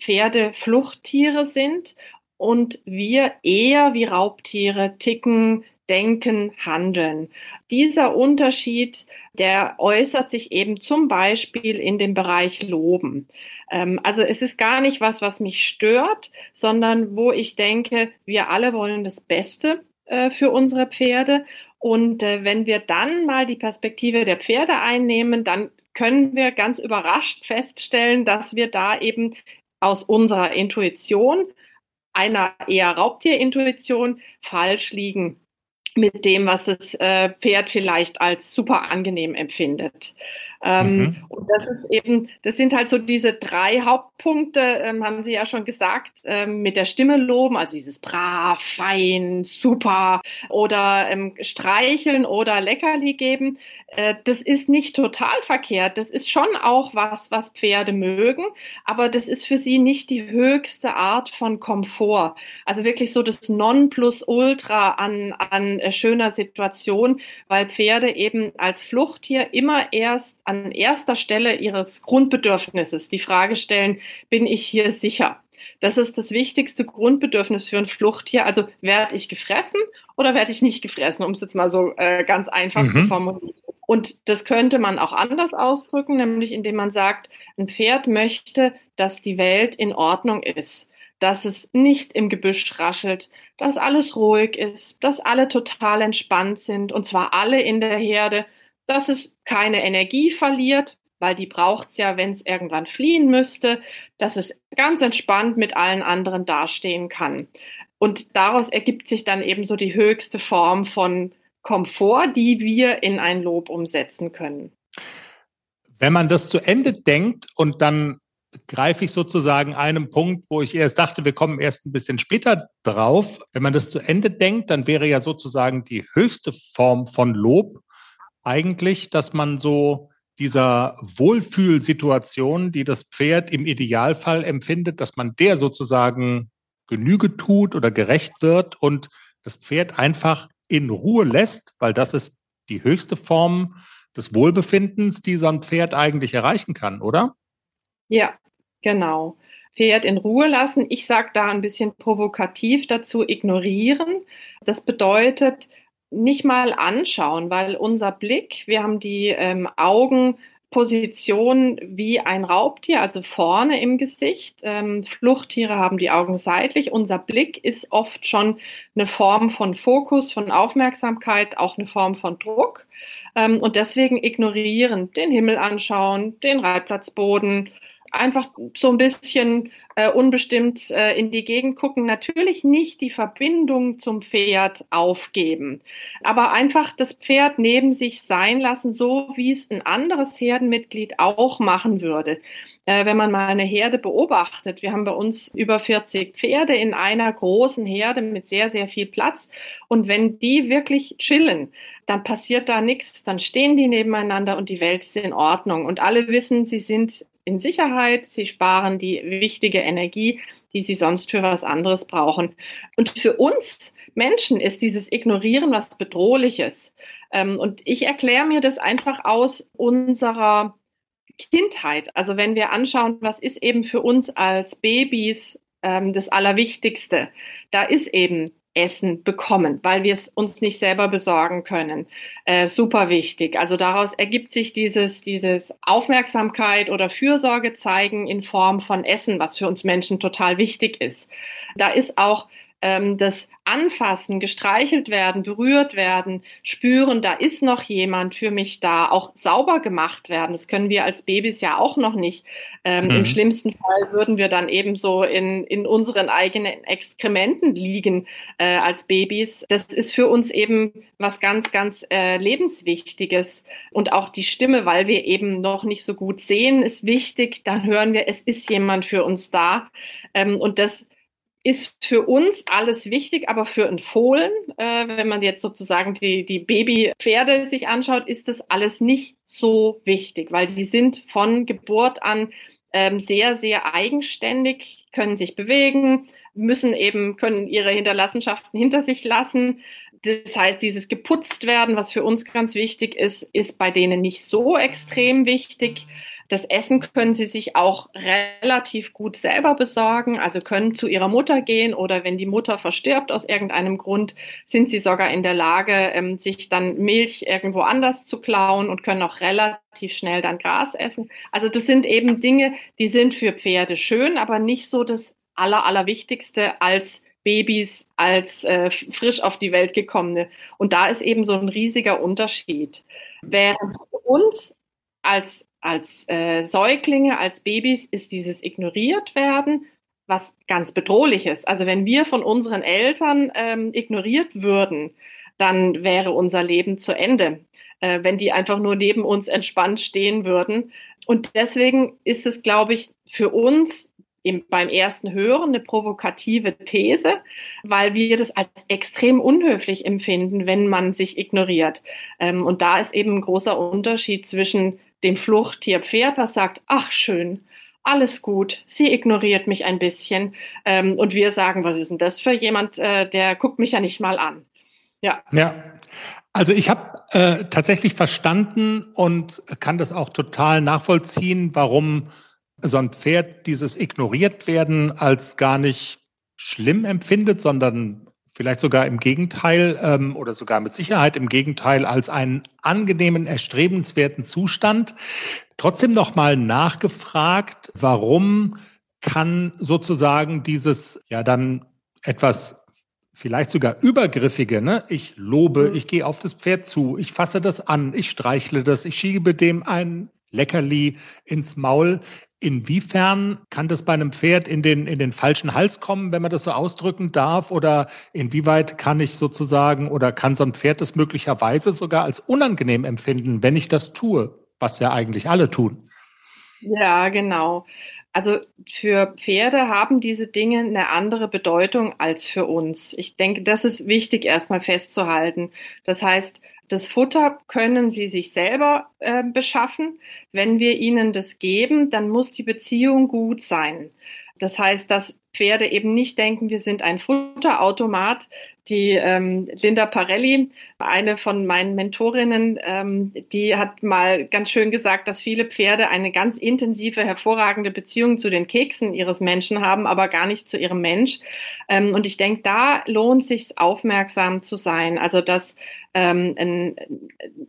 Pferde Fluchttiere sind und wir eher wie Raubtiere ticken, Denken, Handeln. Dieser Unterschied, der äußert sich eben zum Beispiel in dem Bereich Loben. Ähm, also es ist gar nicht was, was mich stört, sondern wo ich denke, wir alle wollen das Beste äh, für unsere Pferde. Und äh, wenn wir dann mal die Perspektive der Pferde einnehmen, dann können wir ganz überrascht feststellen, dass wir da eben aus unserer Intuition einer eher Raubtierintuition falsch liegen mit dem, was das äh, Pferd vielleicht als super angenehm empfindet. Ähm, mhm. Und das ist eben, das sind halt so diese drei Hauptpunkte, ähm, haben Sie ja schon gesagt, ähm, mit der Stimme loben, also dieses brav, fein, super oder streicheln oder Leckerli geben. Äh, das ist nicht total verkehrt. Das ist schon auch was, was Pferde mögen, aber das ist für sie nicht die höchste Art von Komfort. Also wirklich so das Nonplusultra an, an schöner Situation, weil Pferde eben als Fluchttier immer erst an erster Stelle ihres Grundbedürfnisses die Frage stellen, bin ich hier sicher? Das ist das wichtigste Grundbedürfnis für ein Fluchttier. Also werde ich gefressen oder werde ich nicht gefressen, um es jetzt mal so äh, ganz einfach mhm. zu formulieren. Und das könnte man auch anders ausdrücken, nämlich indem man sagt, ein Pferd möchte, dass die Welt in Ordnung ist. Dass es nicht im Gebüsch raschelt, dass alles ruhig ist, dass alle total entspannt sind und zwar alle in der Herde, dass es keine Energie verliert, weil die braucht es ja, wenn es irgendwann fliehen müsste, dass es ganz entspannt mit allen anderen dastehen kann. Und daraus ergibt sich dann eben so die höchste Form von Komfort, die wir in ein Lob umsetzen können. Wenn man das zu Ende denkt und dann greife ich sozusagen einem Punkt, wo ich erst dachte, wir kommen erst ein bisschen später drauf. Wenn man das zu Ende denkt, dann wäre ja sozusagen die höchste Form von Lob eigentlich, dass man so dieser Wohlfühlsituation, die das Pferd im Idealfall empfindet, dass man der sozusagen Genüge tut oder gerecht wird und das Pferd einfach in Ruhe lässt, weil das ist die höchste Form des Wohlbefindens, die so ein Pferd eigentlich erreichen kann, oder? Ja, genau. Pferd in Ruhe lassen. Ich sage da ein bisschen provokativ dazu, ignorieren. Das bedeutet nicht mal anschauen, weil unser Blick, wir haben die ähm, Augen Position wie ein Raubtier, also vorne im Gesicht. Ähm, Fluchttiere haben die Augen seitlich. Unser Blick ist oft schon eine Form von Fokus, von Aufmerksamkeit, auch eine Form von Druck. Ähm, und deswegen ignorieren, den Himmel anschauen, den Reitplatzboden, einfach so ein bisschen äh, unbestimmt äh, in die Gegend gucken, natürlich nicht die Verbindung zum Pferd aufgeben, aber einfach das Pferd neben sich sein lassen, so wie es ein anderes Herdenmitglied auch machen würde. Äh, wenn man mal eine Herde beobachtet, wir haben bei uns über 40 Pferde in einer großen Herde mit sehr, sehr viel Platz. Und wenn die wirklich chillen, dann passiert da nichts, dann stehen die nebeneinander und die Welt ist in Ordnung. Und alle wissen, sie sind in Sicherheit, sie sparen die wichtige Energie, die sie sonst für was anderes brauchen. Und für uns Menschen ist dieses Ignorieren was Bedrohliches. Ähm, und ich erkläre mir das einfach aus unserer Kindheit. Also wenn wir anschauen, was ist eben für uns als Babys ähm, das Allerwichtigste, da ist eben Essen bekommen, weil wir es uns nicht selber besorgen können. Äh, super wichtig. Also daraus ergibt sich dieses, dieses Aufmerksamkeit oder Fürsorge zeigen in Form von Essen, was für uns Menschen total wichtig ist. Da ist auch ähm, das Anfassen, gestreichelt werden, berührt werden, spüren, da ist noch jemand für mich da, auch sauber gemacht werden. Das können wir als Babys ja auch noch nicht. Ähm, mhm. Im schlimmsten Fall würden wir dann eben so in, in unseren eigenen Exkrementen liegen äh, als Babys. Das ist für uns eben was ganz, ganz äh, lebenswichtiges. Und auch die Stimme, weil wir eben noch nicht so gut sehen, ist wichtig. Dann hören wir, es ist jemand für uns da. Ähm, und das ist für uns alles wichtig, aber für ein Fohlen, äh, wenn man jetzt sozusagen die, die Babypferde sich anschaut, ist das alles nicht so wichtig, weil die sind von Geburt an ähm, sehr, sehr eigenständig, können sich bewegen, müssen eben, können ihre Hinterlassenschaften hinter sich lassen. Das heißt, dieses geputzt werden, was für uns ganz wichtig ist, ist bei denen nicht so extrem wichtig. Das Essen können sie sich auch relativ gut selber besorgen, also können zu ihrer Mutter gehen oder wenn die Mutter verstirbt aus irgendeinem Grund, sind sie sogar in der Lage, ähm, sich dann Milch irgendwo anders zu klauen und können auch relativ schnell dann Gras essen. Also das sind eben Dinge, die sind für Pferde schön, aber nicht so das Aller, Allerwichtigste als Babys, als äh, frisch auf die Welt gekommene. Und da ist eben so ein riesiger Unterschied. Während für uns als als äh, Säuglinge, als Babys ist dieses ignoriert werden was ganz bedrohliches. Also wenn wir von unseren Eltern ähm, ignoriert würden, dann wäre unser Leben zu Ende, äh, wenn die einfach nur neben uns entspannt stehen würden. Und deswegen ist es, glaube ich, für uns im, beim ersten Hören eine provokative These, weil wir das als extrem unhöflich empfinden, wenn man sich ignoriert. Ähm, und da ist eben ein großer Unterschied zwischen dem Fluchttier Pferd, was sagt, ach schön, alles gut, sie ignoriert mich ein bisschen. Ähm, und wir sagen, was ist denn das für jemand, äh, der guckt mich ja nicht mal an. Ja. Ja. Also ich habe äh, tatsächlich verstanden und kann das auch total nachvollziehen, warum so ein Pferd dieses ignoriert werden als gar nicht schlimm empfindet, sondern vielleicht sogar im Gegenteil ähm, oder sogar mit Sicherheit im Gegenteil als einen angenehmen, erstrebenswerten Zustand. Trotzdem noch mal nachgefragt, warum kann sozusagen dieses ja dann etwas vielleicht sogar übergriffige, ne? Ich lobe, mhm. ich gehe auf das Pferd zu, ich fasse das an, ich streichle das, ich schiebe dem ein Leckerli ins Maul. Inwiefern kann das bei einem Pferd in den, in den falschen Hals kommen, wenn man das so ausdrücken darf? Oder inwieweit kann ich sozusagen oder kann so ein Pferd das möglicherweise sogar als unangenehm empfinden, wenn ich das tue, was ja eigentlich alle tun? Ja, genau. Also für Pferde haben diese Dinge eine andere Bedeutung als für uns. Ich denke, das ist wichtig erstmal festzuhalten. Das heißt, das Futter können sie sich selber äh, beschaffen. Wenn wir ihnen das geben, dann muss die Beziehung gut sein. Das heißt, dass Pferde eben nicht denken, wir sind ein Futterautomat. Die ähm, Linda Parelli, eine von meinen Mentorinnen, ähm, die hat mal ganz schön gesagt, dass viele Pferde eine ganz intensive, hervorragende Beziehung zu den Keksen ihres Menschen haben, aber gar nicht zu ihrem Mensch. Ähm, und ich denke, da lohnt sich aufmerksam zu sein. Also dass ähm, ein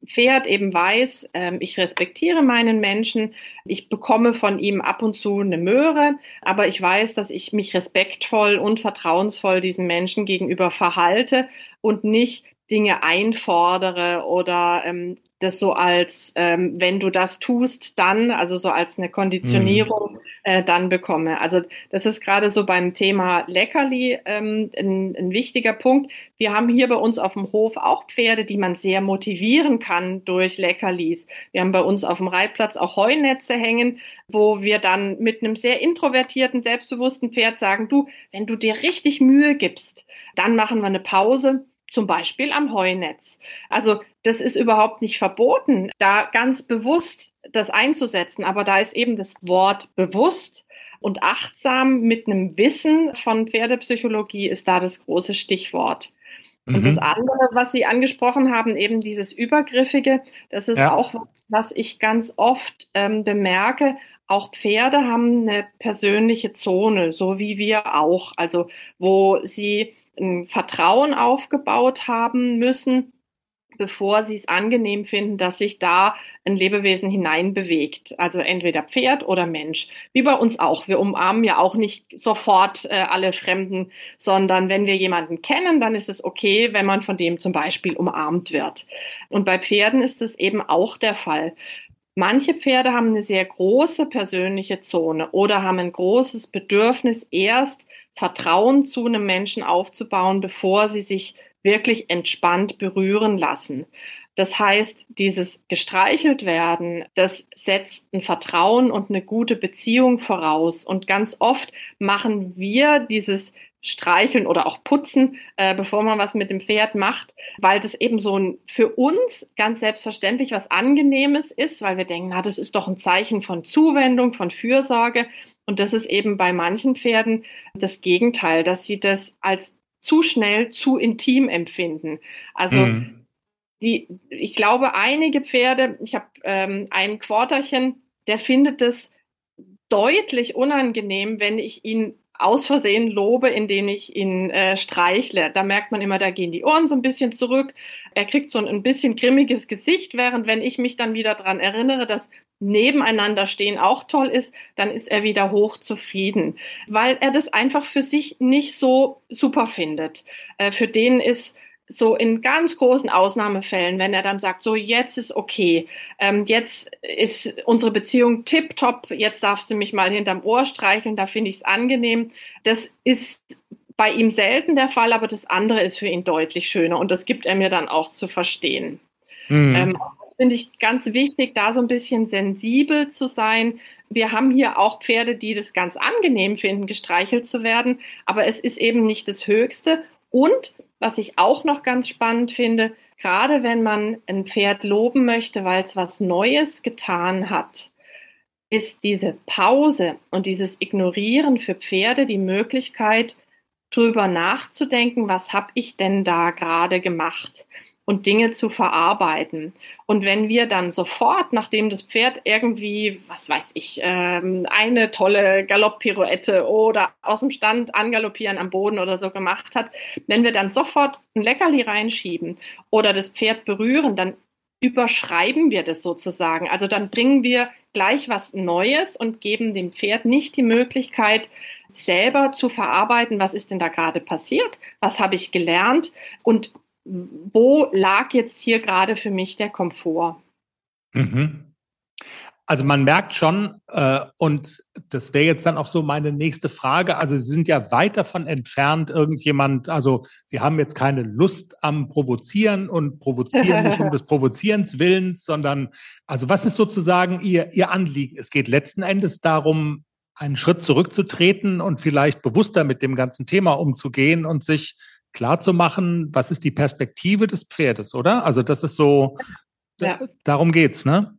Pferd eben weiß, ähm, ich respektiere meinen Menschen, ich bekomme von ihm ab und zu eine Möhre, aber ich weiß, dass ich mich respektvoll und vertrauensvoll diesen Menschen gegenüber verhalte und nicht Dinge einfordere oder ähm, das so als, ähm, wenn du das tust, dann, also so als eine Konditionierung mhm. äh, dann bekomme. Also das ist gerade so beim Thema Leckerli ähm, ein, ein wichtiger Punkt. Wir haben hier bei uns auf dem Hof auch Pferde, die man sehr motivieren kann durch Leckerlis. Wir haben bei uns auf dem Reitplatz auch Heunetze hängen, wo wir dann mit einem sehr introvertierten, selbstbewussten Pferd sagen, du, wenn du dir richtig Mühe gibst, dann machen wir eine Pause zum Beispiel am Heunetz. Also das ist überhaupt nicht verboten, da ganz bewusst das einzusetzen. Aber da ist eben das Wort bewusst und achtsam mit einem Wissen von Pferdepsychologie ist da das große Stichwort. Und das mhm. andere, was Sie angesprochen haben, eben dieses Übergriffige, das ist ja. auch was, was ich ganz oft ähm, bemerke. Auch Pferde haben eine persönliche Zone, so wie wir auch. Also wo sie ein Vertrauen aufgebaut haben müssen, bevor sie es angenehm finden, dass sich da ein Lebewesen hineinbewegt. Also entweder Pferd oder Mensch. Wie bei uns auch. Wir umarmen ja auch nicht sofort äh, alle Fremden, sondern wenn wir jemanden kennen, dann ist es okay, wenn man von dem zum Beispiel umarmt wird. Und bei Pferden ist es eben auch der Fall. Manche Pferde haben eine sehr große persönliche Zone oder haben ein großes Bedürfnis, erst Vertrauen zu einem Menschen aufzubauen, bevor sie sich wirklich entspannt berühren lassen. Das heißt, dieses gestreichelt werden, das setzt ein Vertrauen und eine gute Beziehung voraus. Und ganz oft machen wir dieses Streicheln oder auch Putzen, äh, bevor man was mit dem Pferd macht, weil das eben so ein für uns ganz selbstverständlich was Angenehmes ist, weil wir denken, na, das ist doch ein Zeichen von Zuwendung, von Fürsorge. Und das ist eben bei manchen Pferden das Gegenteil, dass sie das als zu schnell, zu intim empfinden. Also mhm. die, ich glaube, einige Pferde, ich habe ähm, ein Quarterchen, der findet es deutlich unangenehm, wenn ich ihn aus Versehen lobe, indem ich ihn äh, streichle. Da merkt man immer, da gehen die Ohren so ein bisschen zurück. Er kriegt so ein, ein bisschen grimmiges Gesicht, während wenn ich mich dann wieder dran erinnere, dass nebeneinander stehen auch toll ist, dann ist er wieder hochzufrieden, weil er das einfach für sich nicht so super findet. Äh, für den ist so in ganz großen Ausnahmefällen, wenn er dann sagt, so jetzt ist okay, ähm, jetzt ist unsere Beziehung tipptopp, jetzt darfst du mich mal hinterm Ohr streicheln, da finde ich es angenehm. Das ist bei ihm selten der Fall, aber das andere ist für ihn deutlich schöner und das gibt er mir dann auch zu verstehen. Mhm. Ähm, finde ich ganz wichtig, da so ein bisschen sensibel zu sein. Wir haben hier auch Pferde, die das ganz angenehm finden, gestreichelt zu werden, aber es ist eben nicht das Höchste. Und was ich auch noch ganz spannend finde, gerade wenn man ein Pferd loben möchte, weil es was Neues getan hat, ist diese Pause und dieses Ignorieren für Pferde die Möglichkeit, drüber nachzudenken, was habe ich denn da gerade gemacht? Und Dinge zu verarbeiten. Und wenn wir dann sofort, nachdem das Pferd irgendwie, was weiß ich, ähm, eine tolle Galopppirouette oder aus dem Stand angaloppieren am Boden oder so gemacht hat, wenn wir dann sofort ein Leckerli reinschieben oder das Pferd berühren, dann überschreiben wir das sozusagen. Also dann bringen wir gleich was Neues und geben dem Pferd nicht die Möglichkeit, selber zu verarbeiten, was ist denn da gerade passiert, was habe ich gelernt und wo lag jetzt hier gerade für mich der Komfort. Mhm. Also man merkt schon, äh, und das wäre jetzt dann auch so meine nächste Frage, also Sie sind ja weit davon entfernt, irgendjemand, also Sie haben jetzt keine Lust am Provozieren und provozieren nicht um des Provozierens Willens, sondern, also was ist sozusagen Ihr, Ihr Anliegen? Es geht letzten Endes darum, einen Schritt zurückzutreten und vielleicht bewusster mit dem ganzen Thema umzugehen und sich klar zu machen, was ist die Perspektive des Pferdes, oder? Also das ist so, ja. darum geht's, ne?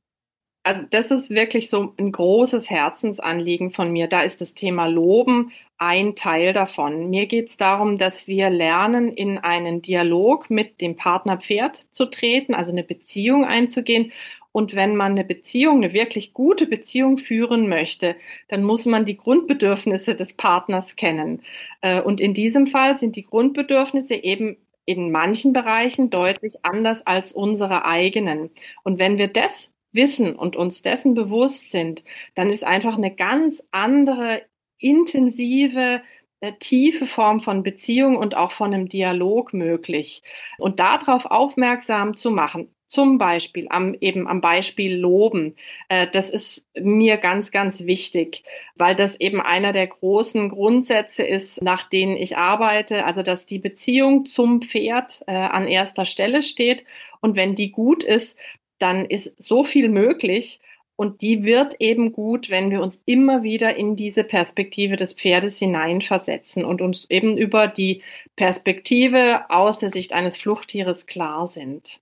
Also das ist wirklich so ein großes Herzensanliegen von mir. Da ist das Thema Loben ein Teil davon. Mir geht es darum, dass wir lernen, in einen Dialog mit dem Partner Pferd zu treten, also eine Beziehung einzugehen. Und wenn man eine Beziehung, eine wirklich gute Beziehung führen möchte, dann muss man die Grundbedürfnisse des Partners kennen. Äh, und in diesem Fall sind die Grundbedürfnisse eben in manchen Bereichen deutlich anders als unsere eigenen. Und wenn wir das wissen und uns dessen bewusst sind, dann ist einfach eine ganz andere, intensive, äh, tiefe Form von Beziehung und auch von einem Dialog möglich. Und darauf aufmerksam zu machen, zum Beispiel am, eben am Beispiel Loben, äh, das ist mir ganz, ganz wichtig, weil das eben einer der großen Grundsätze ist, nach denen ich arbeite, also dass die Beziehung zum Pferd äh, an erster Stelle steht. Und wenn die gut ist, dann ist so viel möglich. Und die wird eben gut, wenn wir uns immer wieder in diese Perspektive des Pferdes hineinversetzen und uns eben über die Perspektive aus der Sicht eines Fluchttieres klar sind.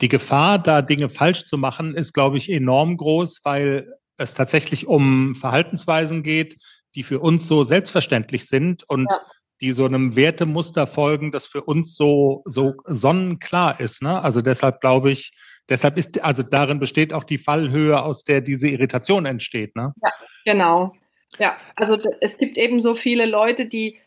Die Gefahr, da Dinge falsch zu machen, ist, glaube ich, enorm groß, weil es tatsächlich um Verhaltensweisen geht, die für uns so selbstverständlich sind und ja. die so einem Wertemuster folgen, das für uns so, so sonnenklar ist. Ne? Also deshalb glaube ich, Deshalb ist, also darin besteht auch die Fallhöhe, aus der diese Irritation entsteht. Ne? Ja, genau. Ja, also es gibt eben so viele Leute, die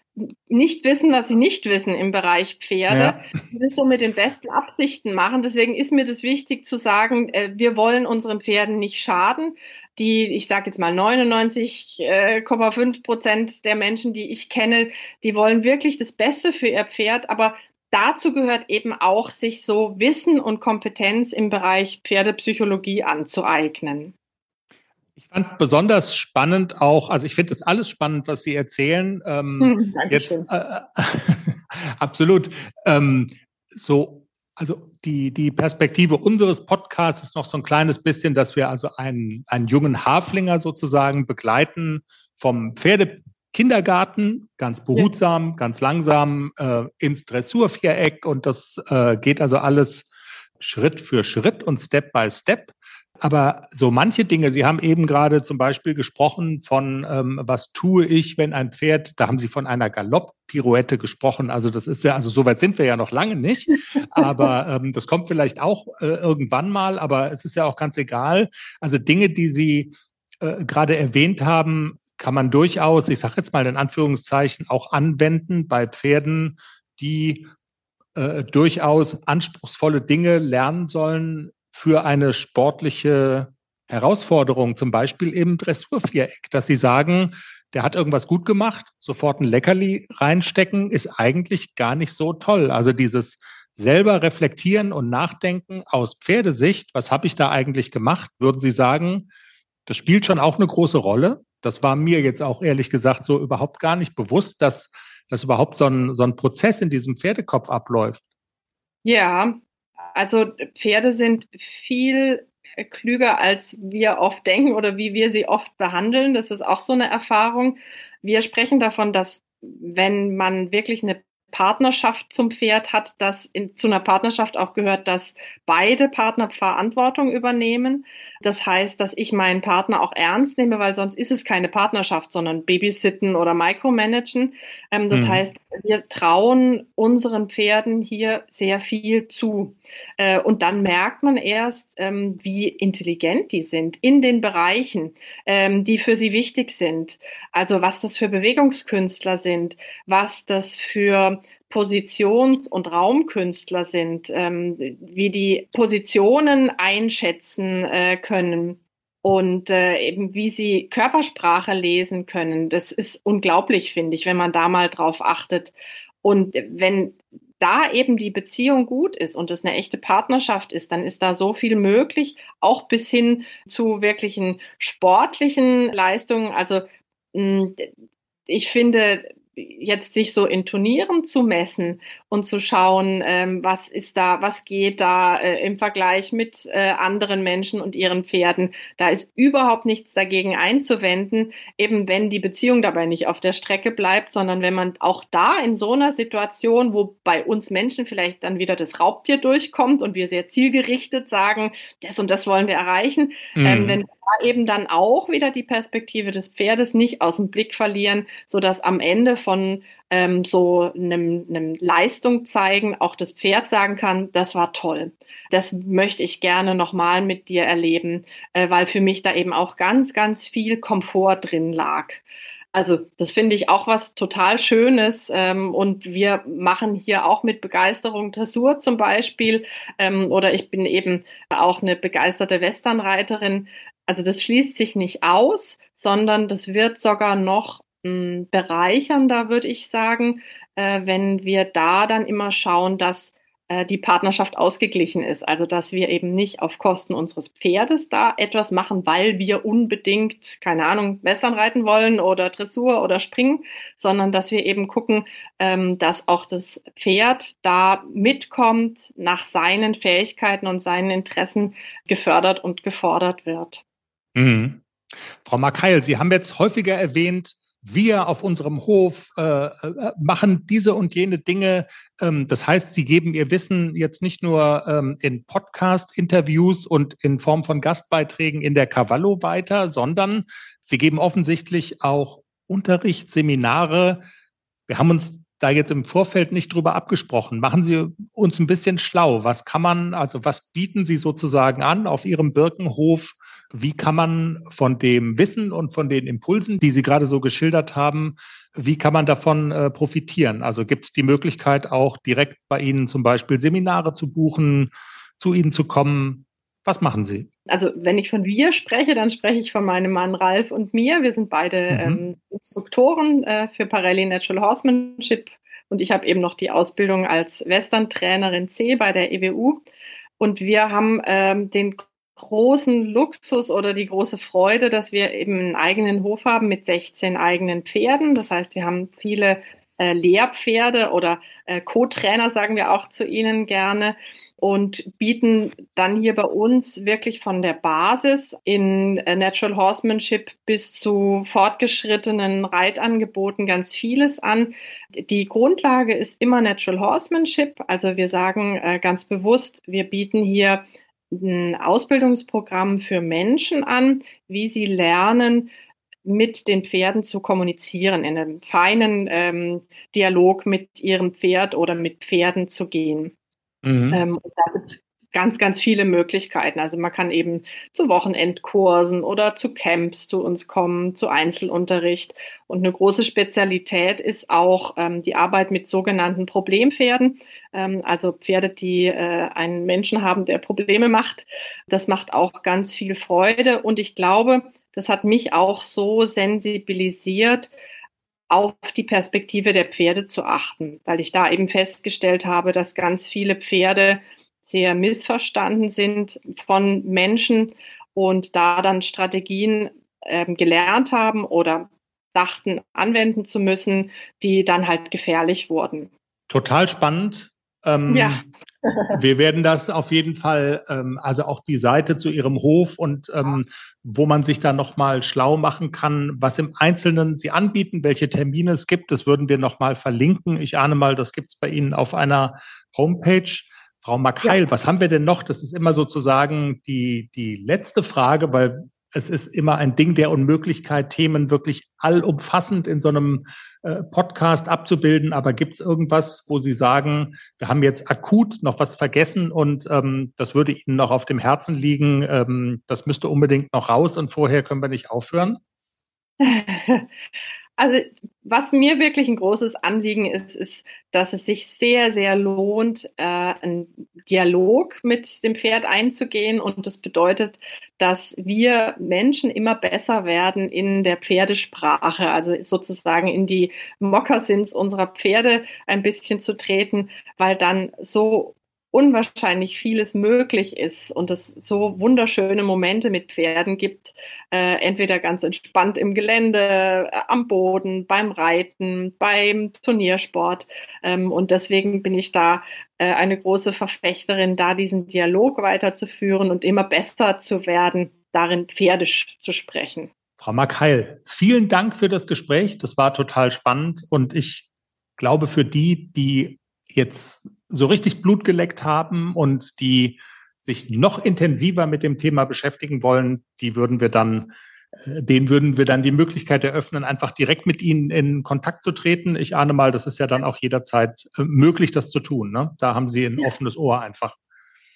nicht wissen, was sie nicht wissen im Bereich Pferde, ja. die das so mit den besten Absichten machen. Deswegen ist mir das wichtig zu sagen, äh, wir wollen unseren Pferden nicht schaden. Die, ich sage jetzt mal 99,5 äh, Prozent der Menschen, die ich kenne, die wollen wirklich das Beste für ihr Pferd, aber dazu gehört eben auch, sich so Wissen und Kompetenz im Bereich Pferdepsychologie anzueignen. Ich fand besonders spannend auch, also ich finde das alles spannend, was Sie erzählen. Ähm, hm, jetzt äh, absolut. Ähm, so, also die, die Perspektive unseres Podcasts ist noch so ein kleines bisschen, dass wir also einen, einen jungen Haflinger sozusagen begleiten vom Pferde, Kindergarten, ganz behutsam, ganz langsam äh, ins Dressurviereck und das äh, geht also alles Schritt für Schritt und Step by Step. Aber so manche Dinge, Sie haben eben gerade zum Beispiel gesprochen von, ähm, was tue ich, wenn ein Pferd, da haben Sie von einer Galopp-Pirouette gesprochen. Also das ist ja, also so weit sind wir ja noch lange nicht. Aber ähm, das kommt vielleicht auch äh, irgendwann mal, aber es ist ja auch ganz egal. Also Dinge, die Sie äh, gerade erwähnt haben, kann man durchaus, ich sage jetzt mal in Anführungszeichen, auch anwenden bei Pferden, die äh, durchaus anspruchsvolle Dinge lernen sollen für eine sportliche Herausforderung, zum Beispiel im Dressurviereck, dass sie sagen, der hat irgendwas gut gemacht, sofort ein Leckerli reinstecken, ist eigentlich gar nicht so toll. Also dieses selber reflektieren und nachdenken aus Pferdesicht, was habe ich da eigentlich gemacht, würden Sie sagen, das spielt schon auch eine große Rolle? Das war mir jetzt auch ehrlich gesagt so überhaupt gar nicht bewusst, dass, dass überhaupt so ein, so ein Prozess in diesem Pferdekopf abläuft. Ja, also Pferde sind viel klüger, als wir oft denken oder wie wir sie oft behandeln. Das ist auch so eine Erfahrung. Wir sprechen davon, dass wenn man wirklich eine Partnerschaft zum Pferd hat, dass in, zu einer Partnerschaft auch gehört, dass beide Partner Verantwortung übernehmen. Das heißt, dass ich meinen Partner auch ernst nehme, weil sonst ist es keine Partnerschaft, sondern Babysitten oder Micromanagen. Ähm, das mhm. heißt, wir trauen unseren Pferden hier sehr viel zu. Äh, und dann merkt man erst, ähm, wie intelligent die sind in den Bereichen, ähm, die für sie wichtig sind. Also was das für Bewegungskünstler sind, was das für Positions- und Raumkünstler sind, ähm, wie die Positionen einschätzen äh, können. und äh, eben wie sie Körpersprache lesen können. Das ist unglaublich, finde ich, wenn man da mal drauf achtet. Und wenn da eben die Beziehung gut ist und es eine echte Partnerschaft ist, dann ist da so viel möglich, auch bis hin zu wirklichen sportlichen Leistungen. Also hm, ich finde, jetzt sich so in Turnieren zu messen und zu schauen, ähm, was ist da, was geht da äh, im Vergleich mit äh, anderen Menschen und ihren Pferden. Da ist überhaupt nichts dagegen einzuwenden, eben wenn die Beziehung dabei nicht auf der Strecke bleibt, sondern wenn man auch da in so einer Situation, wo bei uns Menschen vielleicht dann wieder das Raubtier durchkommt und wir sehr zielgerichtet sagen, das und das wollen wir erreichen, ähm, mhm. ähm, wenn eben dann auch wieder die Perspektive des Pferdes nicht aus dem Blick verlieren, so dass am Ende von ähm, so einem, einem Leistung zeigen auch das Pferd sagen kann, das war toll. Das möchte ich gerne nochmal mit dir erleben, äh, weil für mich da eben auch ganz, ganz viel Komfort drin lag. Also das finde ich auch was total Schönes ähm, und wir machen hier auch mit Begeisterung Dressur zum Beispiel ähm, oder ich bin eben auch eine begeisterte Westernreiterin also das schließt sich nicht aus, sondern das wird sogar noch mh, hm, bereichernder, würde ich sagen, äh, wenn wir da dann immer schauen, dass äh, die Partnerschaft ausgeglichen ist. Also dass wir eben nicht auf Kosten unseres Pferdes da etwas machen, weil wir unbedingt, keine Ahnung, Western reiten wollen oder Dressur oder Springen, sondern dass wir eben gucken, ähm, dass auch das Pferd da mitkommt, nach seinen Fähigkeiten und seinen Interessen gefördert und gefordert wird. Mhm. Frau Markeil, Sie haben jetzt häufiger erwähnt, wir auf unserem Hof äh, äh, machen diese und jene Dinge. Ähm, das heißt, Sie geben Ihr Wissen jetzt nicht nur ähm, in Podcast-Interviews und in Form von Gastbeiträgen in der Cavallo weiter, sondern Sie geben offensichtlich auch Unterricht, Seminare. Wir haben uns da jetzt im Vorfeld nicht drüber abgesprochen. Machen Sie uns ein bisschen schlau. Was kann man, also was bieten Sie sozusagen an auf Ihrem Birkenhof? Wie kann man von dem Wissen und von den Impulsen, die Sie gerade so geschildert haben, wie kann man davon äh, profitieren? Also gibt es die Möglichkeit auch direkt bei Ihnen zum Beispiel Seminare zu buchen, zu Ihnen zu kommen? Was machen Sie? Also wenn ich von wir spreche, dann spreche ich von meinem Mann Ralf und mir. Wir sind beide mhm. ähm, Instruktoren äh, für Parelli Natural Horsemanship und ich habe eben noch die Ausbildung als Western-Trainerin C bei der EWU. Und wir haben ähm, den großen Luxus oder die große Freude, dass wir eben einen eigenen Hof haben mit 16 eigenen Pferden. Das heißt, wir haben viele äh, Lehrpferde oder äh, Co-Trainer, sagen wir auch zu ihnen gerne und bieten dann hier bei uns wirklich von der Basis in äh, Natural Horsemanship bis zu fortgeschrittenen Reitangeboten ganz vieles an. Die Grundlage ist immer Natural Horsemanship. Also wir sagen äh, ganz bewusst, wir bieten hier ein Ausbildungsprogramm für Menschen an, wie sie lernen, mit den Pferden zu kommunizieren, in einem feinen ähm, Dialog mit ihrem Pferd oder mit Pferden zu gehen. Mhm. Ähm, da gibt es ganz, ganz viele Möglichkeiten. Also man kann eben zu Wochenendkursen oder zu Camps zu uns kommen, zu Einzelunterricht. Und eine große Spezialität ist auch ähm, die Arbeit mit sogenannten Problempferden. Ähm, also Pferde, die äh, einen Menschen haben, der Probleme macht. Das macht auch ganz viel Freude. Und ich glaube, das hat mich auch so sensibilisiert, auf die Perspektive der Pferde zu achten, weil ich da eben festgestellt habe, dass ganz viele Pferde sehr missverstanden sind von Menschen und da dann Strategien äh, gelernt haben oder dachten anwenden zu müssen, die dann halt gefährlich wurden. Total spannend. Ähm, ja. wir werden das auf jeden Fall, ähm, also auch die Seite zu Ihrem Hof und ähm, wo man sich da nochmal schlau machen kann, was im Einzelnen Sie anbieten, welche Termine es gibt, das würden wir nochmal verlinken. Ich ahne mal, das gibt es bei Ihnen auf einer Homepage. Frau Makheil, ja. was haben wir denn noch? Das ist immer sozusagen die, die letzte Frage, weil es ist immer ein Ding der Unmöglichkeit, Themen wirklich allumfassend in so einem äh, Podcast abzubilden. Aber gibt es irgendwas, wo Sie sagen, wir haben jetzt akut noch was vergessen und ähm, das würde Ihnen noch auf dem Herzen liegen, ähm, das müsste unbedingt noch raus und vorher können wir nicht aufhören? Also was mir wirklich ein großes Anliegen ist, ist, dass es sich sehr, sehr lohnt, äh, einen Dialog mit dem Pferd einzugehen. Und das bedeutet, dass wir Menschen immer besser werden in der Pferdesprache, also sozusagen in die Mokassins unserer Pferde ein bisschen zu treten, weil dann so unwahrscheinlich vieles möglich ist und es so wunderschöne Momente mit Pferden gibt, äh, entweder ganz entspannt im Gelände, äh, am Boden, beim Reiten, beim Turniersport. Ähm, und deswegen bin ich da äh, eine große Verfechterin, da diesen Dialog weiterzuführen und immer besser zu werden, darin pferdisch zu sprechen. Frau Markheil, vielen Dank für das Gespräch. Das war total spannend und ich glaube, für die, die jetzt so richtig Blut geleckt haben und die sich noch intensiver mit dem Thema beschäftigen wollen, die würden wir dann, äh, denen würden wir dann die Möglichkeit eröffnen, einfach direkt mit ihnen in Kontakt zu treten. Ich ahne mal, das ist ja dann auch jederzeit äh, möglich, das zu tun. Ne? Da haben Sie ein offenes Ohr einfach.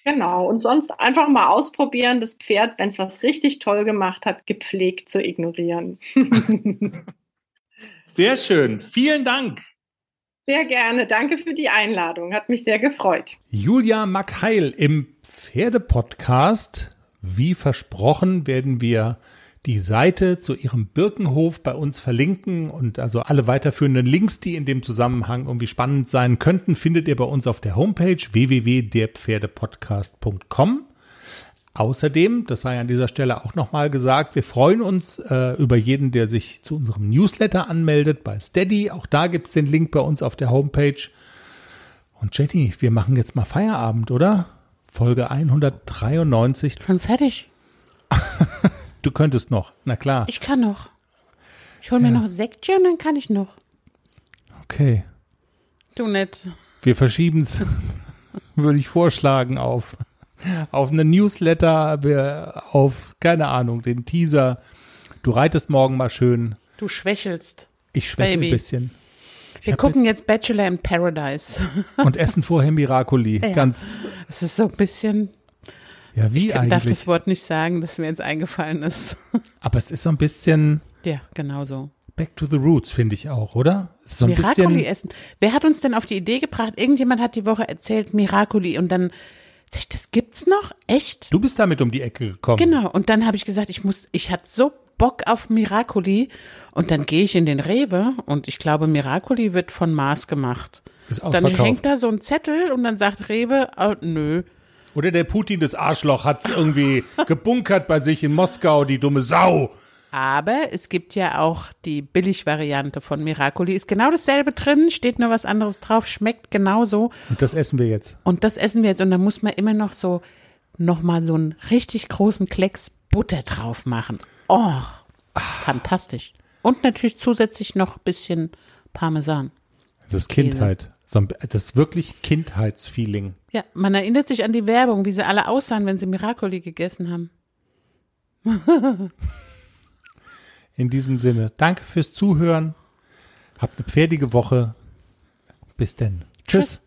Genau, und sonst einfach mal ausprobieren, das Pferd, wenn es was richtig toll gemacht hat, gepflegt zu ignorieren. Sehr schön. Vielen Dank. Sehr gerne. Danke für die Einladung. Hat mich sehr gefreut. Julia Makheil im Pferdepodcast. Wie versprochen werden wir die Seite zu ihrem Birkenhof bei uns verlinken und also alle weiterführenden Links, die in dem Zusammenhang irgendwie spannend sein könnten, findet ihr bei uns auf der Homepage www.derpferdepodcast.com. Außerdem, das sei an dieser Stelle auch nochmal gesagt, wir freuen uns äh, über jeden, der sich zu unserem Newsletter anmeldet bei Steady. Auch da gibt es den Link bei uns auf der Homepage. Und Jenny, wir machen jetzt mal Feierabend, oder? Folge 193. Schon fertig. du könntest noch, na klar. Ich kann noch. Ich hole mir ja. noch Sektchen und dann kann ich noch. Okay. Du nett. Wir verschieben es, würde ich vorschlagen, auf auf eine Newsletter, auf, keine Ahnung, den Teaser. Du reitest morgen mal schön. Du schwächelst. Ich schwächel Baby. ein bisschen. Ich Wir gucken jetzt Bachelor in Paradise. Und essen vorher Miracoli. Ja. Ganz. Es ist so ein bisschen. Ja, wie ich eigentlich? darf das Wort nicht sagen, das mir jetzt eingefallen ist. Aber es ist so ein bisschen. Ja, genau so. Back to the Roots, finde ich auch, oder? So Miracoli essen. Wer hat uns denn auf die Idee gebracht? Irgendjemand hat die Woche erzählt, Miracoli und dann ich, das gibt's noch? Echt? Du bist damit um die Ecke gekommen. Genau. Und dann habe ich gesagt, ich muss, ich hatte so Bock auf Miracoli. Und dann gehe ich in den Rewe und ich glaube, Miracoli wird von Mars gemacht. Ist dann hängt da so ein Zettel und dann sagt Rewe, oh, nö. Oder der Putin des Arschloch hat es irgendwie gebunkert bei sich in Moskau, die dumme Sau. Aber es gibt ja auch die Billigvariante von Miracoli. Ist genau dasselbe drin, steht nur was anderes drauf, schmeckt genauso. Und das essen wir jetzt. Und das essen wir jetzt. Und da muss man immer noch so, noch mal so einen richtig großen Klecks Butter drauf machen. Oh, das ist fantastisch. Und natürlich zusätzlich noch ein bisschen Parmesan. Das ist Kindheit. Das ist wirklich Kindheitsfeeling. Ja, man erinnert sich an die Werbung, wie sie alle aussahen, wenn sie Miracoli gegessen haben. In diesem Sinne, danke fürs Zuhören. Habt eine pferdige Woche. Bis denn. Tschüss. Tschüss.